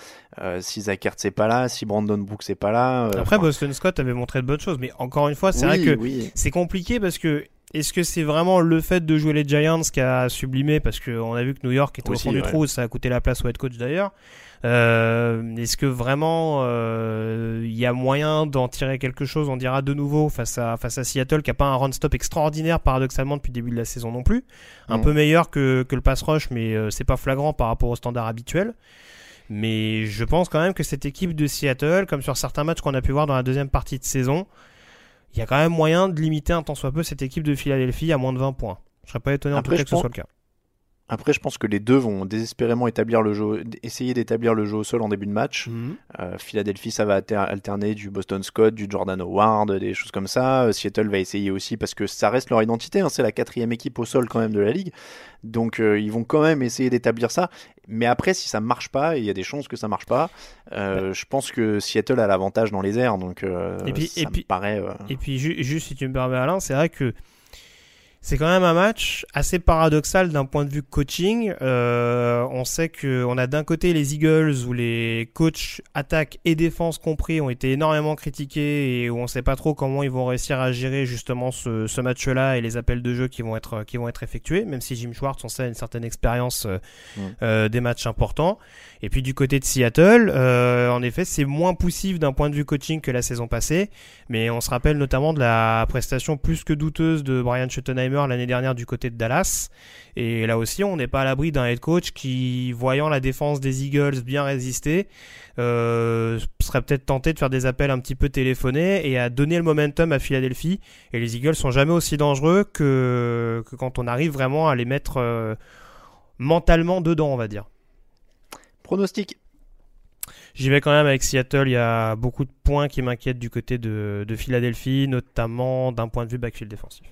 Euh, si Zach Ertz est pas là si Brandon Brooks est pas là euh, Après, Boston Scott avait montré de bonnes choses, mais encore une fois, c'est oui, vrai que oui. c'est compliqué parce que est-ce que c'est vraiment le fait de jouer les Giants qui a sublimé? Parce qu'on a vu que New York était Aussi, au fond du trou, ça a coûté la place au head coach d'ailleurs. Euh, est-ce que vraiment euh, il y a moyen d'en tirer quelque chose? On dira de nouveau face à face à Seattle qui a pas un run stop extraordinaire paradoxalement depuis le début de la saison non plus, un Mhm. peu meilleur que, que le pass rush, mais euh, c'est pas flagrant par rapport au standard habituel. Mais je pense quand même que cette équipe de Seattle, comme sur certains matchs qu'on a pu voir dans la deuxième partie de saison, il y a quand même moyen de limiter un tant soit peu cette équipe de Philadelphie à moins de 20 points. Je serais pas étonné en tout cas que ce soit le cas. Après, je pense que les deux vont désespérément établir le jeu, essayer d'établir le jeu au sol en début de match. Euh, Philadelphie, ça va alter- alterner du Boston Scott, du Jordan Howard, des choses comme ça. Euh, Seattle va essayer aussi parce que ça reste leur identité. hein, c'est la quatrième équipe au sol quand même de la ligue. Donc euh, ils vont quand même essayer d'établir ça. Mais après, si ça marche pas, il y a des chances que ça marche pas, euh, je pense que Seattle a l'avantage dans les airs. Donc Et puis- ça et me puis- paraît. Et puis ju- juste si tu me permets Alain, c'est vrai que c'est quand même un match assez paradoxal d'un point de vue coaching. Euh, on sait que on a d'un côté les Eagles où les coachs attaque et défense compris ont été énormément critiqués et où on sait pas trop comment ils vont réussir à gérer justement ce, ce match-là et les appels de jeu qui vont être qui vont être effectués. Même si Jim Schwartz on sait a une certaine expérience euh, euh, des matchs importants. Et puis du côté de Seattle, euh, en effet, c'est moins poussif d'un point de vue coaching que la saison passée. Mais on se rappelle notamment de la prestation plus que douteuse de Brian Schottenheimer l'année dernière du côté de Dallas. Et là aussi, on n'est pas à l'abri d'un head coach qui, voyant la défense des Eagles bien résister, euh, serait peut-être tenté de faire des appels un petit peu téléphonés et à donner le momentum à Philadelphie. Et les Eagles sont jamais aussi dangereux que, que quand on arrive vraiment à les mettre euh, mentalement dedans, on va dire. Pronostic. J'y vais quand même avec Seattle. Il y a beaucoup de points qui m'inquiètent du côté de, de Philadelphie, notamment d'un point de vue backfield défensif.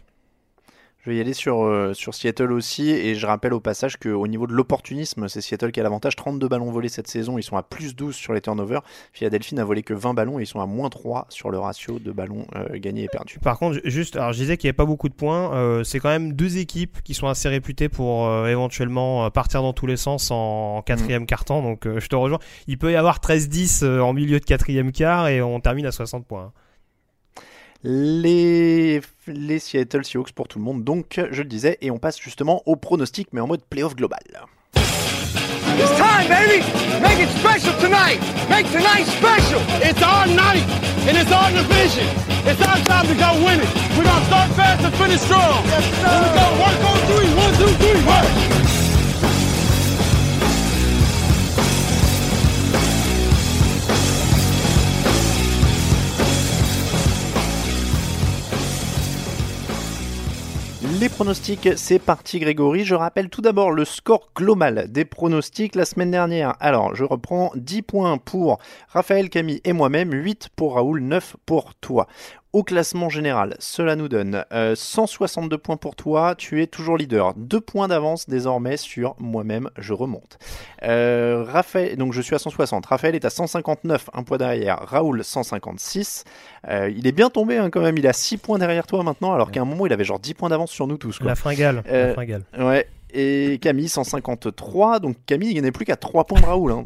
Je vais y aller sur, euh, sur Seattle aussi, et je rappelle au passage qu'au niveau de l'opportunisme, c'est Seattle qui a l'avantage. 32 ballons volés cette saison, ils sont à plus 12 sur les turnovers. Philadelphie n'a volé que 20 ballons et ils sont à moins 3 sur le ratio de ballons euh, gagnés et perdus. Par contre, juste, alors je disais qu'il n'y avait pas beaucoup de points. euh, c'est quand même deux équipes qui sont assez réputées pour éventuellement partir dans tous les sens en, en quatrième quart-temps. Donc je te rejoins. Il peut y avoir 13-10 euh, en milieu de quatrième quart et on termine à 60 points. Les, les Seattle Seahawks pour tout le monde, donc je le disais, et on passe justement au pronostic, mais en mode playoff global. It's time, baby! Make it special tonight! Make tonight special! It's our night, and it's our division. It's our time to go win it. We're gonna start fast and finish strong. Yes, sir. Here we go. Work on three. One, two, three. Work! Les pronostics, c'est parti Grégory. Je rappelle tout d'abord le score global des pronostics la semaine dernière. Alors, je reprends 10 points pour Raphaël, Camille et moi-même, 8 pour Raoul, 9 pour toi. Au classement général, cela nous donne euh, 162 points pour toi, tu es toujours leader. 2 points d'avance désormais sur moi-même, je remonte. Euh, Raphaël, donc je suis à 160. Raphaël est à 159, un point derrière. Raoul 156. Euh, il est bien tombé hein, quand même, il à 6 points derrière toi maintenant, alors qu'à un moment il avait genre 10 points d'avance sur nous tous. Quoi. La fringale. Euh, la fringale. Ouais. Et Camille 153, donc Camille il n'est plus qu'à 3 points de Raoul. hein.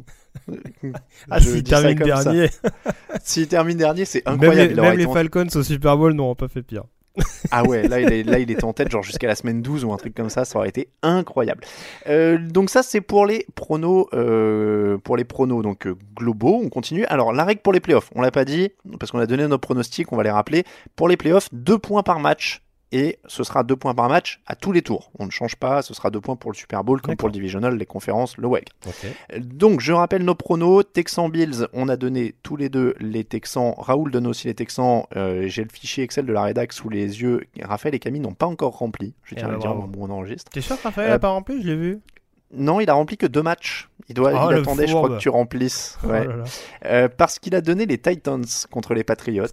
Ah, s'il termine dernier. S'il termine dernier, c'est Même incroyable. les, même les en- Falcons au Super Bowl n'auront pas fait pire. Ah ouais, là il, est, là il était en tête, genre jusqu'à la semaine 12 ou un truc comme ça, ça aurait été incroyable. Euh, donc ça c'est pour les pronos, euh, pour les pronos donc euh, globaux. On continue. Alors la règle pour les playoffs, on l'a pas dit parce qu'on a donné nos pronostics, on va les rappeler. Pour les playoffs, deux points par match. Et ce sera deux points par match à tous les tours. On ne change pas, ce sera deux points pour le Super Bowl, comme pour le Divisional, les conférences, le WEG. Donc, je rappelle nos pronos. Texans Bills, on a donné tous les deux les Texans. Raoul donne aussi les Texans. Euh, J'ai le fichier Excel de la rédac sous les yeux. Raphaël et Camille n'ont pas encore rempli. Je Eh tiens à ben, le dire au moment où on enregistre. T'es sûr que Raphaël Euh, a pas rempli Je l'ai vu. Non, il a rempli que deux matchs. Il, doit, Oh, il attendait, je crois, que tu remplisses. Oh Ouais. là là. Euh, parce qu'il a donné les Titans contre les Patriots.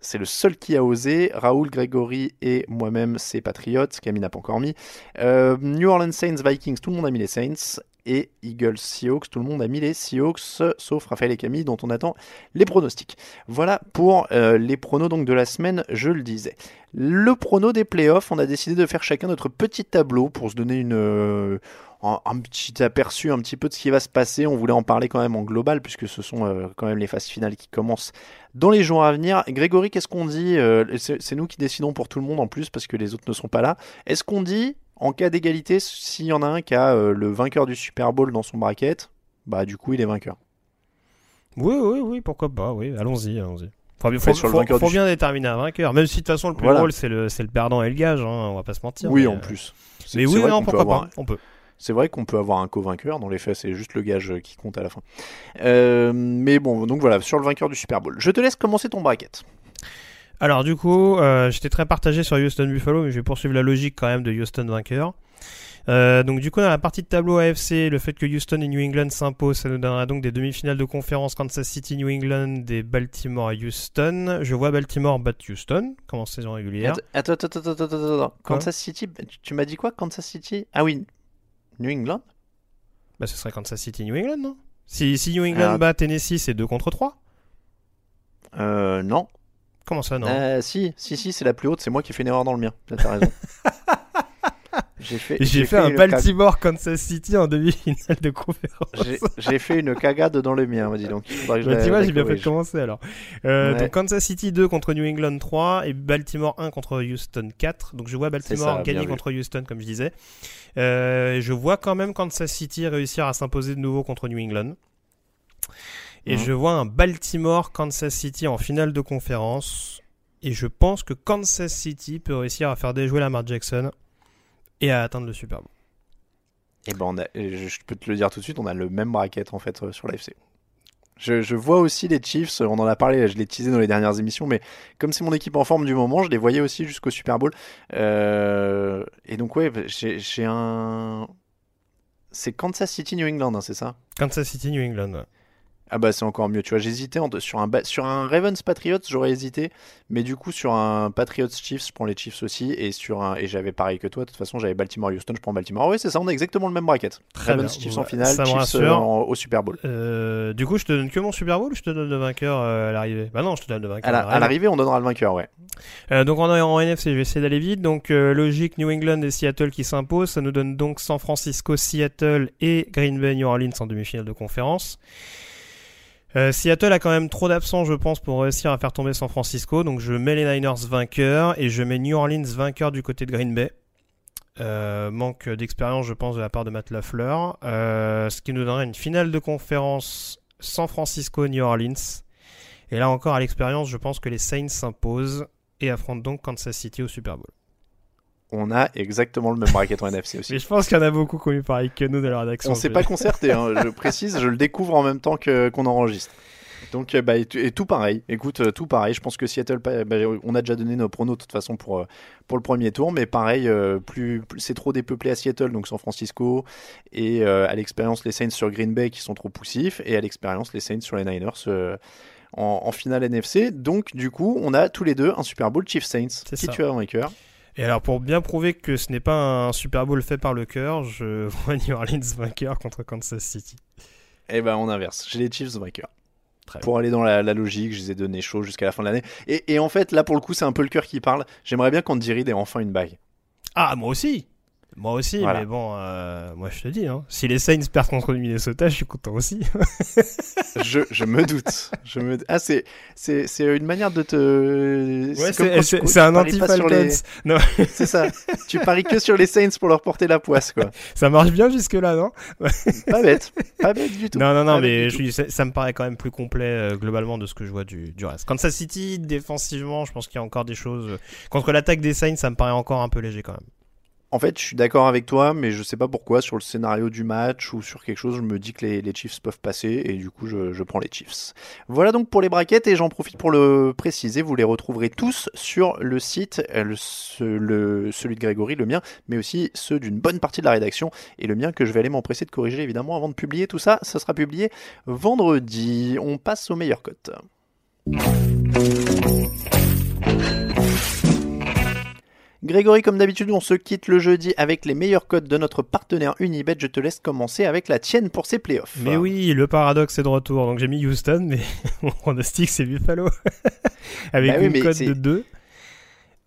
C'est le seul qui a osé. Raoul, Grégory et moi-même, c'est Patriots. Camille n'a pas encore mis. Euh, New Orleans Saints, Vikings, tout le monde a mis les Saints. Et Eagles, Seahawks, tout le monde a mis les Seahawks, sauf Raphaël et Camille, dont on attend les pronostics. Voilà pour euh, les pronos donc de la semaine, je le disais. Le prono des playoffs, on a décidé de faire chacun notre petit tableau pour se donner une, un, un petit aperçu un petit peu de ce qui va se passer. On voulait en parler quand même en global, puisque ce sont euh, quand même les phases finales qui commencent dans les jours à venir. Grégory, qu'est-ce qu'on dit Euh, C'est nous qui décidons pour tout le monde en plus, parce que les autres ne sont pas là. Est-ce qu'on dit, en cas d'égalité, s'il y en a un qui a euh, le vainqueur du Super Bowl dans son bracket, bah du coup il est vainqueur? Oui, oui, oui, pourquoi pas, oui, allons-y, allons-y. Faut, Ouais, faut, sur le faut- vainqueur faut du- bien déterminer un vainqueur, même si de toute façon le plus Voilà. drôle c'est le, le perdant et le gage, hein, on va pas se mentir. oui, mais, en plus. Mais oui, non, pourquoi avoir- pas, on peut. C'est vrai qu'on peut avoir un co-vainqueur, dans les faits, c'est juste le gage euh, qui compte à la fin. Euh, mais bon, donc voilà, sur le vainqueur du Super Bowl. Je te laisse commencer ton bracket. Alors du coup, euh, j'étais très partagé sur Houston Buffalo, mais je vais poursuivre la logique quand même de Houston vainqueur. Euh, donc du coup dans la partie de tableau AFC, le fait que Houston et New England s'imposent, ça nous donnera donc des demi-finales de conférence Kansas City, New England, des Baltimore Houston. Je vois Baltimore battre Houston, comme en saison régulière. Attends, attends, attends, attends, attends, Kansas City, tu m'as dit quoi? Kansas City? Ah oui, New England? Bah ce serait Kansas City, New England, non? Si, si New England Ah. bat Tennessee, c'est 2 contre 3 Euh, non. Comment ça, non? Euh, si, si, si, c'est la plus haute, c'est moi qui ai fait une erreur dans le mien. T'as raison. J'ai fait, J'ai fait un cag- Baltimore Kansas City en demi-finale de conférence. J'ai- J'ai fait une cagade dans le mien, dis donc. Bah, tu vois, la j'ai bien fait de commencer alors. Euh, Ouais. Donc Kansas City 2 contre New England 3 et Baltimore 1 contre Houston 4. Donc je vois Baltimore ça, gagner vu. contre Houston comme je disais. Euh, je vois quand même Kansas City réussir à s'imposer de nouveau contre New England. Et Mhm. je vois un Baltimore Kansas City en finale de conférence. Et je pense que Kansas City peut réussir à faire déjouer Lamar Jackson et à atteindre le Super Bowl. Eh ben, a- je peux te le dire tout de suite, on a le même bracket en fait euh, sur l'AFC. Je, je vois aussi les Chiefs, on en a parlé, je l'ai teasé dans les dernières émissions, mais comme c'est mon équipe en forme du moment, je les voyais aussi jusqu'au Super Bowl. Euh, et donc ouais, j'ai j'ai un... C'est Kansas City New England, hein, c'est ça? Kansas City New England. ouais. Ah bah c'est encore mieux, tu vois, j'hésitais entre- sur un, sur un Ravens Patriots, j'aurais hésité, mais du coup sur un Patriots Chiefs, je prends les Chiefs aussi, et sur un et j'avais pareil que toi, de toute façon j'avais Baltimore Houston, je prends Baltimore. Oui c'est ça, on a exactement le même bracket. Très Ravens bien. Chiefs en finale, Chiefs euh, en- au Super Bowl. Euh, du coup, je te donne que mon Super Bowl ou je te donne le vainqueur euh, à l'arrivée? Bah non, je te donne le vainqueur À la- à l'arrivée. on donnera le vainqueur, ouais. Donc en, en NFC, je vais essayer d'aller vite. Donc logique, New England et Seattle qui s'imposent. Ça nous donne donc San Francisco, Seattle et Green Bay, New Orleans en demi-finale de conférence. Euh, Seattle a quand même trop d'absents, je pense, pour réussir à faire tomber San Francisco. Donc je mets les Niners vainqueurs et je mets New Orleans vainqueur du côté de Green Bay. Euh, manque d'expérience, je pense, de la part de Matt Lafleur. Euh, ce qui nous donnerait une finale de conférence San Francisco-New Orleans. Et là encore, à l'expérience, je pense que les Saints s'imposent et affrontent donc Kansas City au Super Bowl. On a exactement le même bracket en NFC aussi. Mais je pense qu'il y en a beaucoup qui ont eu pareil que nous de la rédaction. On s'est pas concerté, hein, je précise, je le découvre en même temps que qu'on enregistre. Donc, euh, bah, et, tout- et tout pareil. Écoute, euh, tout pareil. Je pense que Seattle, bah, on a déjà donné nos pronos de toute façon pour, euh, pour le premier tour, mais pareil, euh, plus, plus- c'est trop dépeuplé à Seattle, donc San Francisco, et euh, à l'expérience les Saints sur Green Bay qui sont trop poussifs, et à l'expérience les Saints sur les Niners euh, en, en finale NFC. Donc, du coup, on a tous les deux un Super Bowl Chiefs Saints. C'est Qui ça. tu as vainqueur Et alors, pour bien prouver que ce n'est pas un Super Bowl fait par le cœur, je vois New Orleans vainqueur contre Kansas City. Eh ben, on inverse. J'ai les Chiefs vainqueurs. Très pour aller dans la, la logique, je les ai donné chaud jusqu'à la fin de l'année. Et, et en fait, là, pour le coup, c'est un peu le cœur qui parle. J'aimerais bien qu'Andy Reid ait enfin une bague. Ah, moi aussi Moi aussi, Voilà. mais bon, euh, moi je te dis, hein, si les Saints perdent contre le Minnesota, je suis content aussi. je, je me doute. Je me... Ah, c'est, c'est, c'est une manière de te. Ouais, c'est quand c'est- tu- c'est un anti-Falcons. les- Non, C'est ça. tu paries que sur les Saints pour leur porter la poisse, quoi. ça marche bien jusque-là, non? Pas bête. Pas bête du tout. Non, non, non, Pas mais je dis, ça, ça me paraît quand même plus complet euh, globalement de ce que je vois du, du reste. Kansas City, défensivement, je pense qu'il y a encore des choses. Contre l'attaque des Saints, ça me paraît encore un peu léger quand même. En fait, je suis d'accord avec toi, mais je sais pas pourquoi sur le scénario du match ou sur quelque chose, je me dis que les, les Chiefs peuvent passer et du coup, je, prends les Chiefs. Voilà donc pour les braquettes et j'en profite pour le préciser, vous les retrouverez tous sur le site, euh, le- celui de Grégory, le mien, mais aussi ceux d'une bonne partie de la rédaction et le mien que je vais aller m'empresser de corriger évidemment avant de publier tout ça. Ça sera publié vendredi. On passe aux meilleures cotes. Grégory, comme d'habitude, on se quitte le jeudi avec les meilleurs codes de notre partenaire Unibet. Je te laisse commencer avec la tienne pour ces playoffs. Mais oui, le paradoxe est de retour. Donc j'ai mis Houston, mais mon pronostic c'est Buffalo. Avec Bah oui, une cote de 2.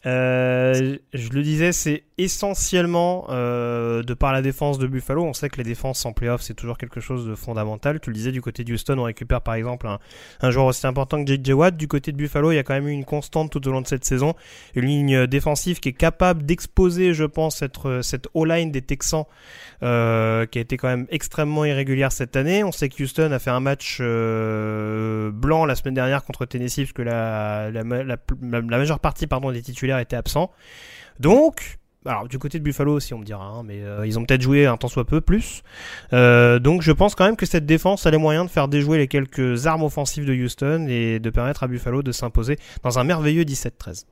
Euh, je le disais, c'est essentiellement euh, de par la défense de Buffalo. On sait que les défenses en playoff, c'est toujours quelque chose de fondamental. Tu le disais, du côté de Houston, on récupère par exemple un, un joueur aussi important que J.J. Watt. Du côté de Buffalo, il y a quand même eu une constante tout au long de cette saison. Une ligne défensive qui est capable d'exposer, je pense, cette, cette O-line des Texans euh, qui a été quand même extrêmement irrégulière cette année. On sait que Houston a fait un match euh, blanc la semaine dernière contre Tennessee parce que la, la, la, la- majeure partie pardon, des titulaires étaient absents. Donc, alors du côté de Buffalo aussi on me dira, hein, mais euh, ils ont peut-être joué un temps soit peu plus. Euh, donc je pense quand même que cette défense a les moyens de faire déjouer les quelques armes offensives de Houston et de permettre à Buffalo de s'imposer dans un merveilleux 17-13.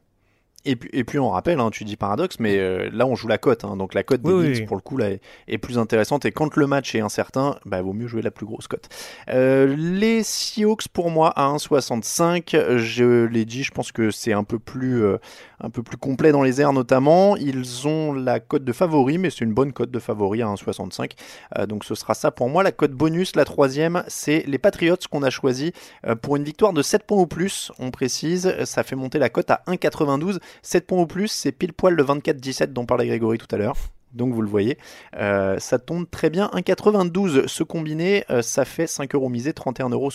Et puis, et puis on rappelle, hein, tu dis paradoxe, mais euh, là on joue la cote, hein, donc la cote des Oui, Bills oui. pour le coup là est, est plus intéressante et quand le match est incertain, bah vaut mieux jouer la plus grosse cote. Euh, les Seahawks pour moi à 1,65, je l'ai dit, je pense que c'est un peu plus euh, un peu plus complet dans les airs notamment. Ils ont la cote de favori, mais c'est une bonne cote de favori à 1,65. Euh, donc ce sera ça pour moi. La cote bonus, la troisième, c'est les Patriots qu'on a choisi pour une victoire de 7 points ou plus. On précise, ça fait monter la cote à 1,92. 7 points ou plus, c'est pile poil le 24-17 dont parlait Grégory tout à l'heure. Donc vous le voyez, euh, ça tombe très bien. 1,92 ce combiné, euh, ça fait 5 euros misés, 31,68 euros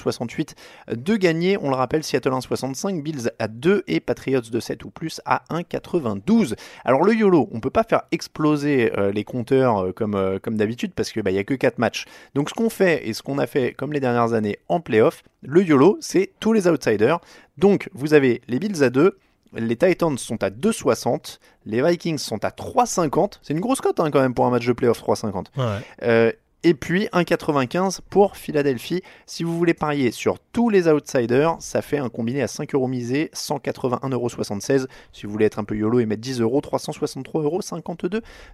de gagné. On le rappelle, Seattle 1,65, Bills à 2 et Patriots de 7 ou plus à 1,92. Alors le YOLO, on peut pas faire exploser euh, les compteurs comme, comme d'habitude parce qu'il n'y a que 4 matchs. Donc ce qu'on fait et ce qu'on a fait comme les dernières années en playoff, le YOLO, c'est tous les outsiders. Donc vous avez les Bills à 2, les Titans sont à 2,60, les Vikings sont à 3,50. C'est une grosse cote hein, quand même pour un match de playoff 3,50. Ouais. Euh, et puis 1,95 pour Philadelphie. Si vous voulez parier sur tous les outsiders, ça fait un combiné à 5 euros misés, 181,76 euros. Si vous voulez être un peu YOLO et mettre 10 euros, 363,52 euros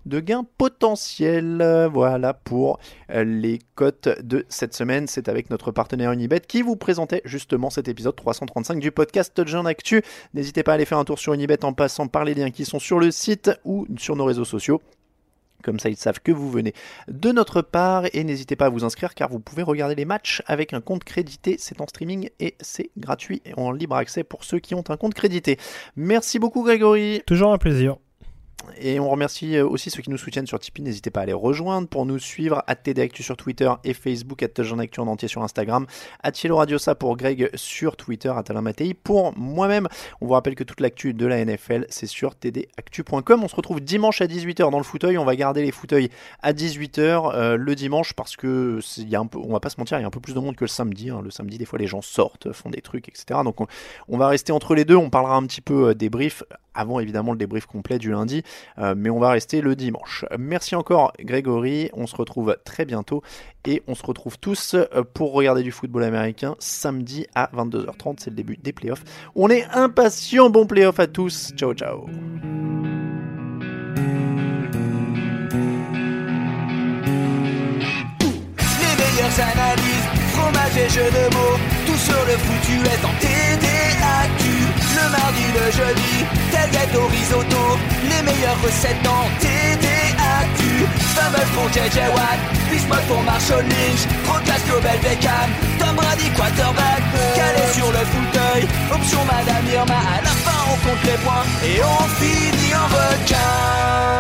de gain potentiel. Euh, Voilà pour euh, les cotes de cette semaine. C'est avec notre partenaire Unibet qui vous présentait justement cet épisode 335 du podcast Touchdown Actu. N'hésitez pas à aller faire un tour sur Unibet en passant par les liens qui sont sur le site ou sur nos réseaux sociaux. Comme ça, ils savent que vous venez de notre part et n'hésitez pas à vous inscrire car vous pouvez regarder les matchs avec un compte crédité. C'est en streaming et c'est gratuit et en libre accès pour ceux qui ont un compte crédité. Merci beaucoup Grégory. Toujours un plaisir. Et on remercie euh, aussi ceux qui nous soutiennent sur Tipeee. N'hésitez pas à les rejoindre pour nous suivre. à TDActu sur Twitter et Facebook, à Actu en entier sur Instagram, à Cielo Radiosa pour Greg sur Twitter, à Mattei pour moi-même. On vous rappelle que toute l'actu de la NFL, c'est sur tdactu.com. On se retrouve dimanche à 18h dans le fauteuil. On va garder les fauteuils à 18h euh, le dimanche parce que y a un peu, on va pas se mentir, il y a un peu plus de monde que le samedi. hein. Le samedi, des fois, les gens sortent, font des trucs, etc. Donc on, on va rester entre les deux. On parlera un petit peu euh, débrief avant évidemment le débrief complet du lundi. Euh, mais on va rester le dimanche. Merci encore Grégory, on se retrouve très bientôt et on se retrouve tous euh, pour regarder du football américain samedi à 22h30, c'est le début des playoffs. On est impatients, bon playoff à tous, ciao ciao. Les analyses, fromage et de mots, tout sur le foutu est en mardi, le jeudi, tel gâteau risotto, les meilleures recettes dans TDAQ. Fameux pour JJ Watt, Bismuth pour Marshall Lynch, Rocas Global Beckham, Tom Brady quarterback, calé sur le fauteuil, option Madame Irma, à la fin on compte les points et on finit en requin.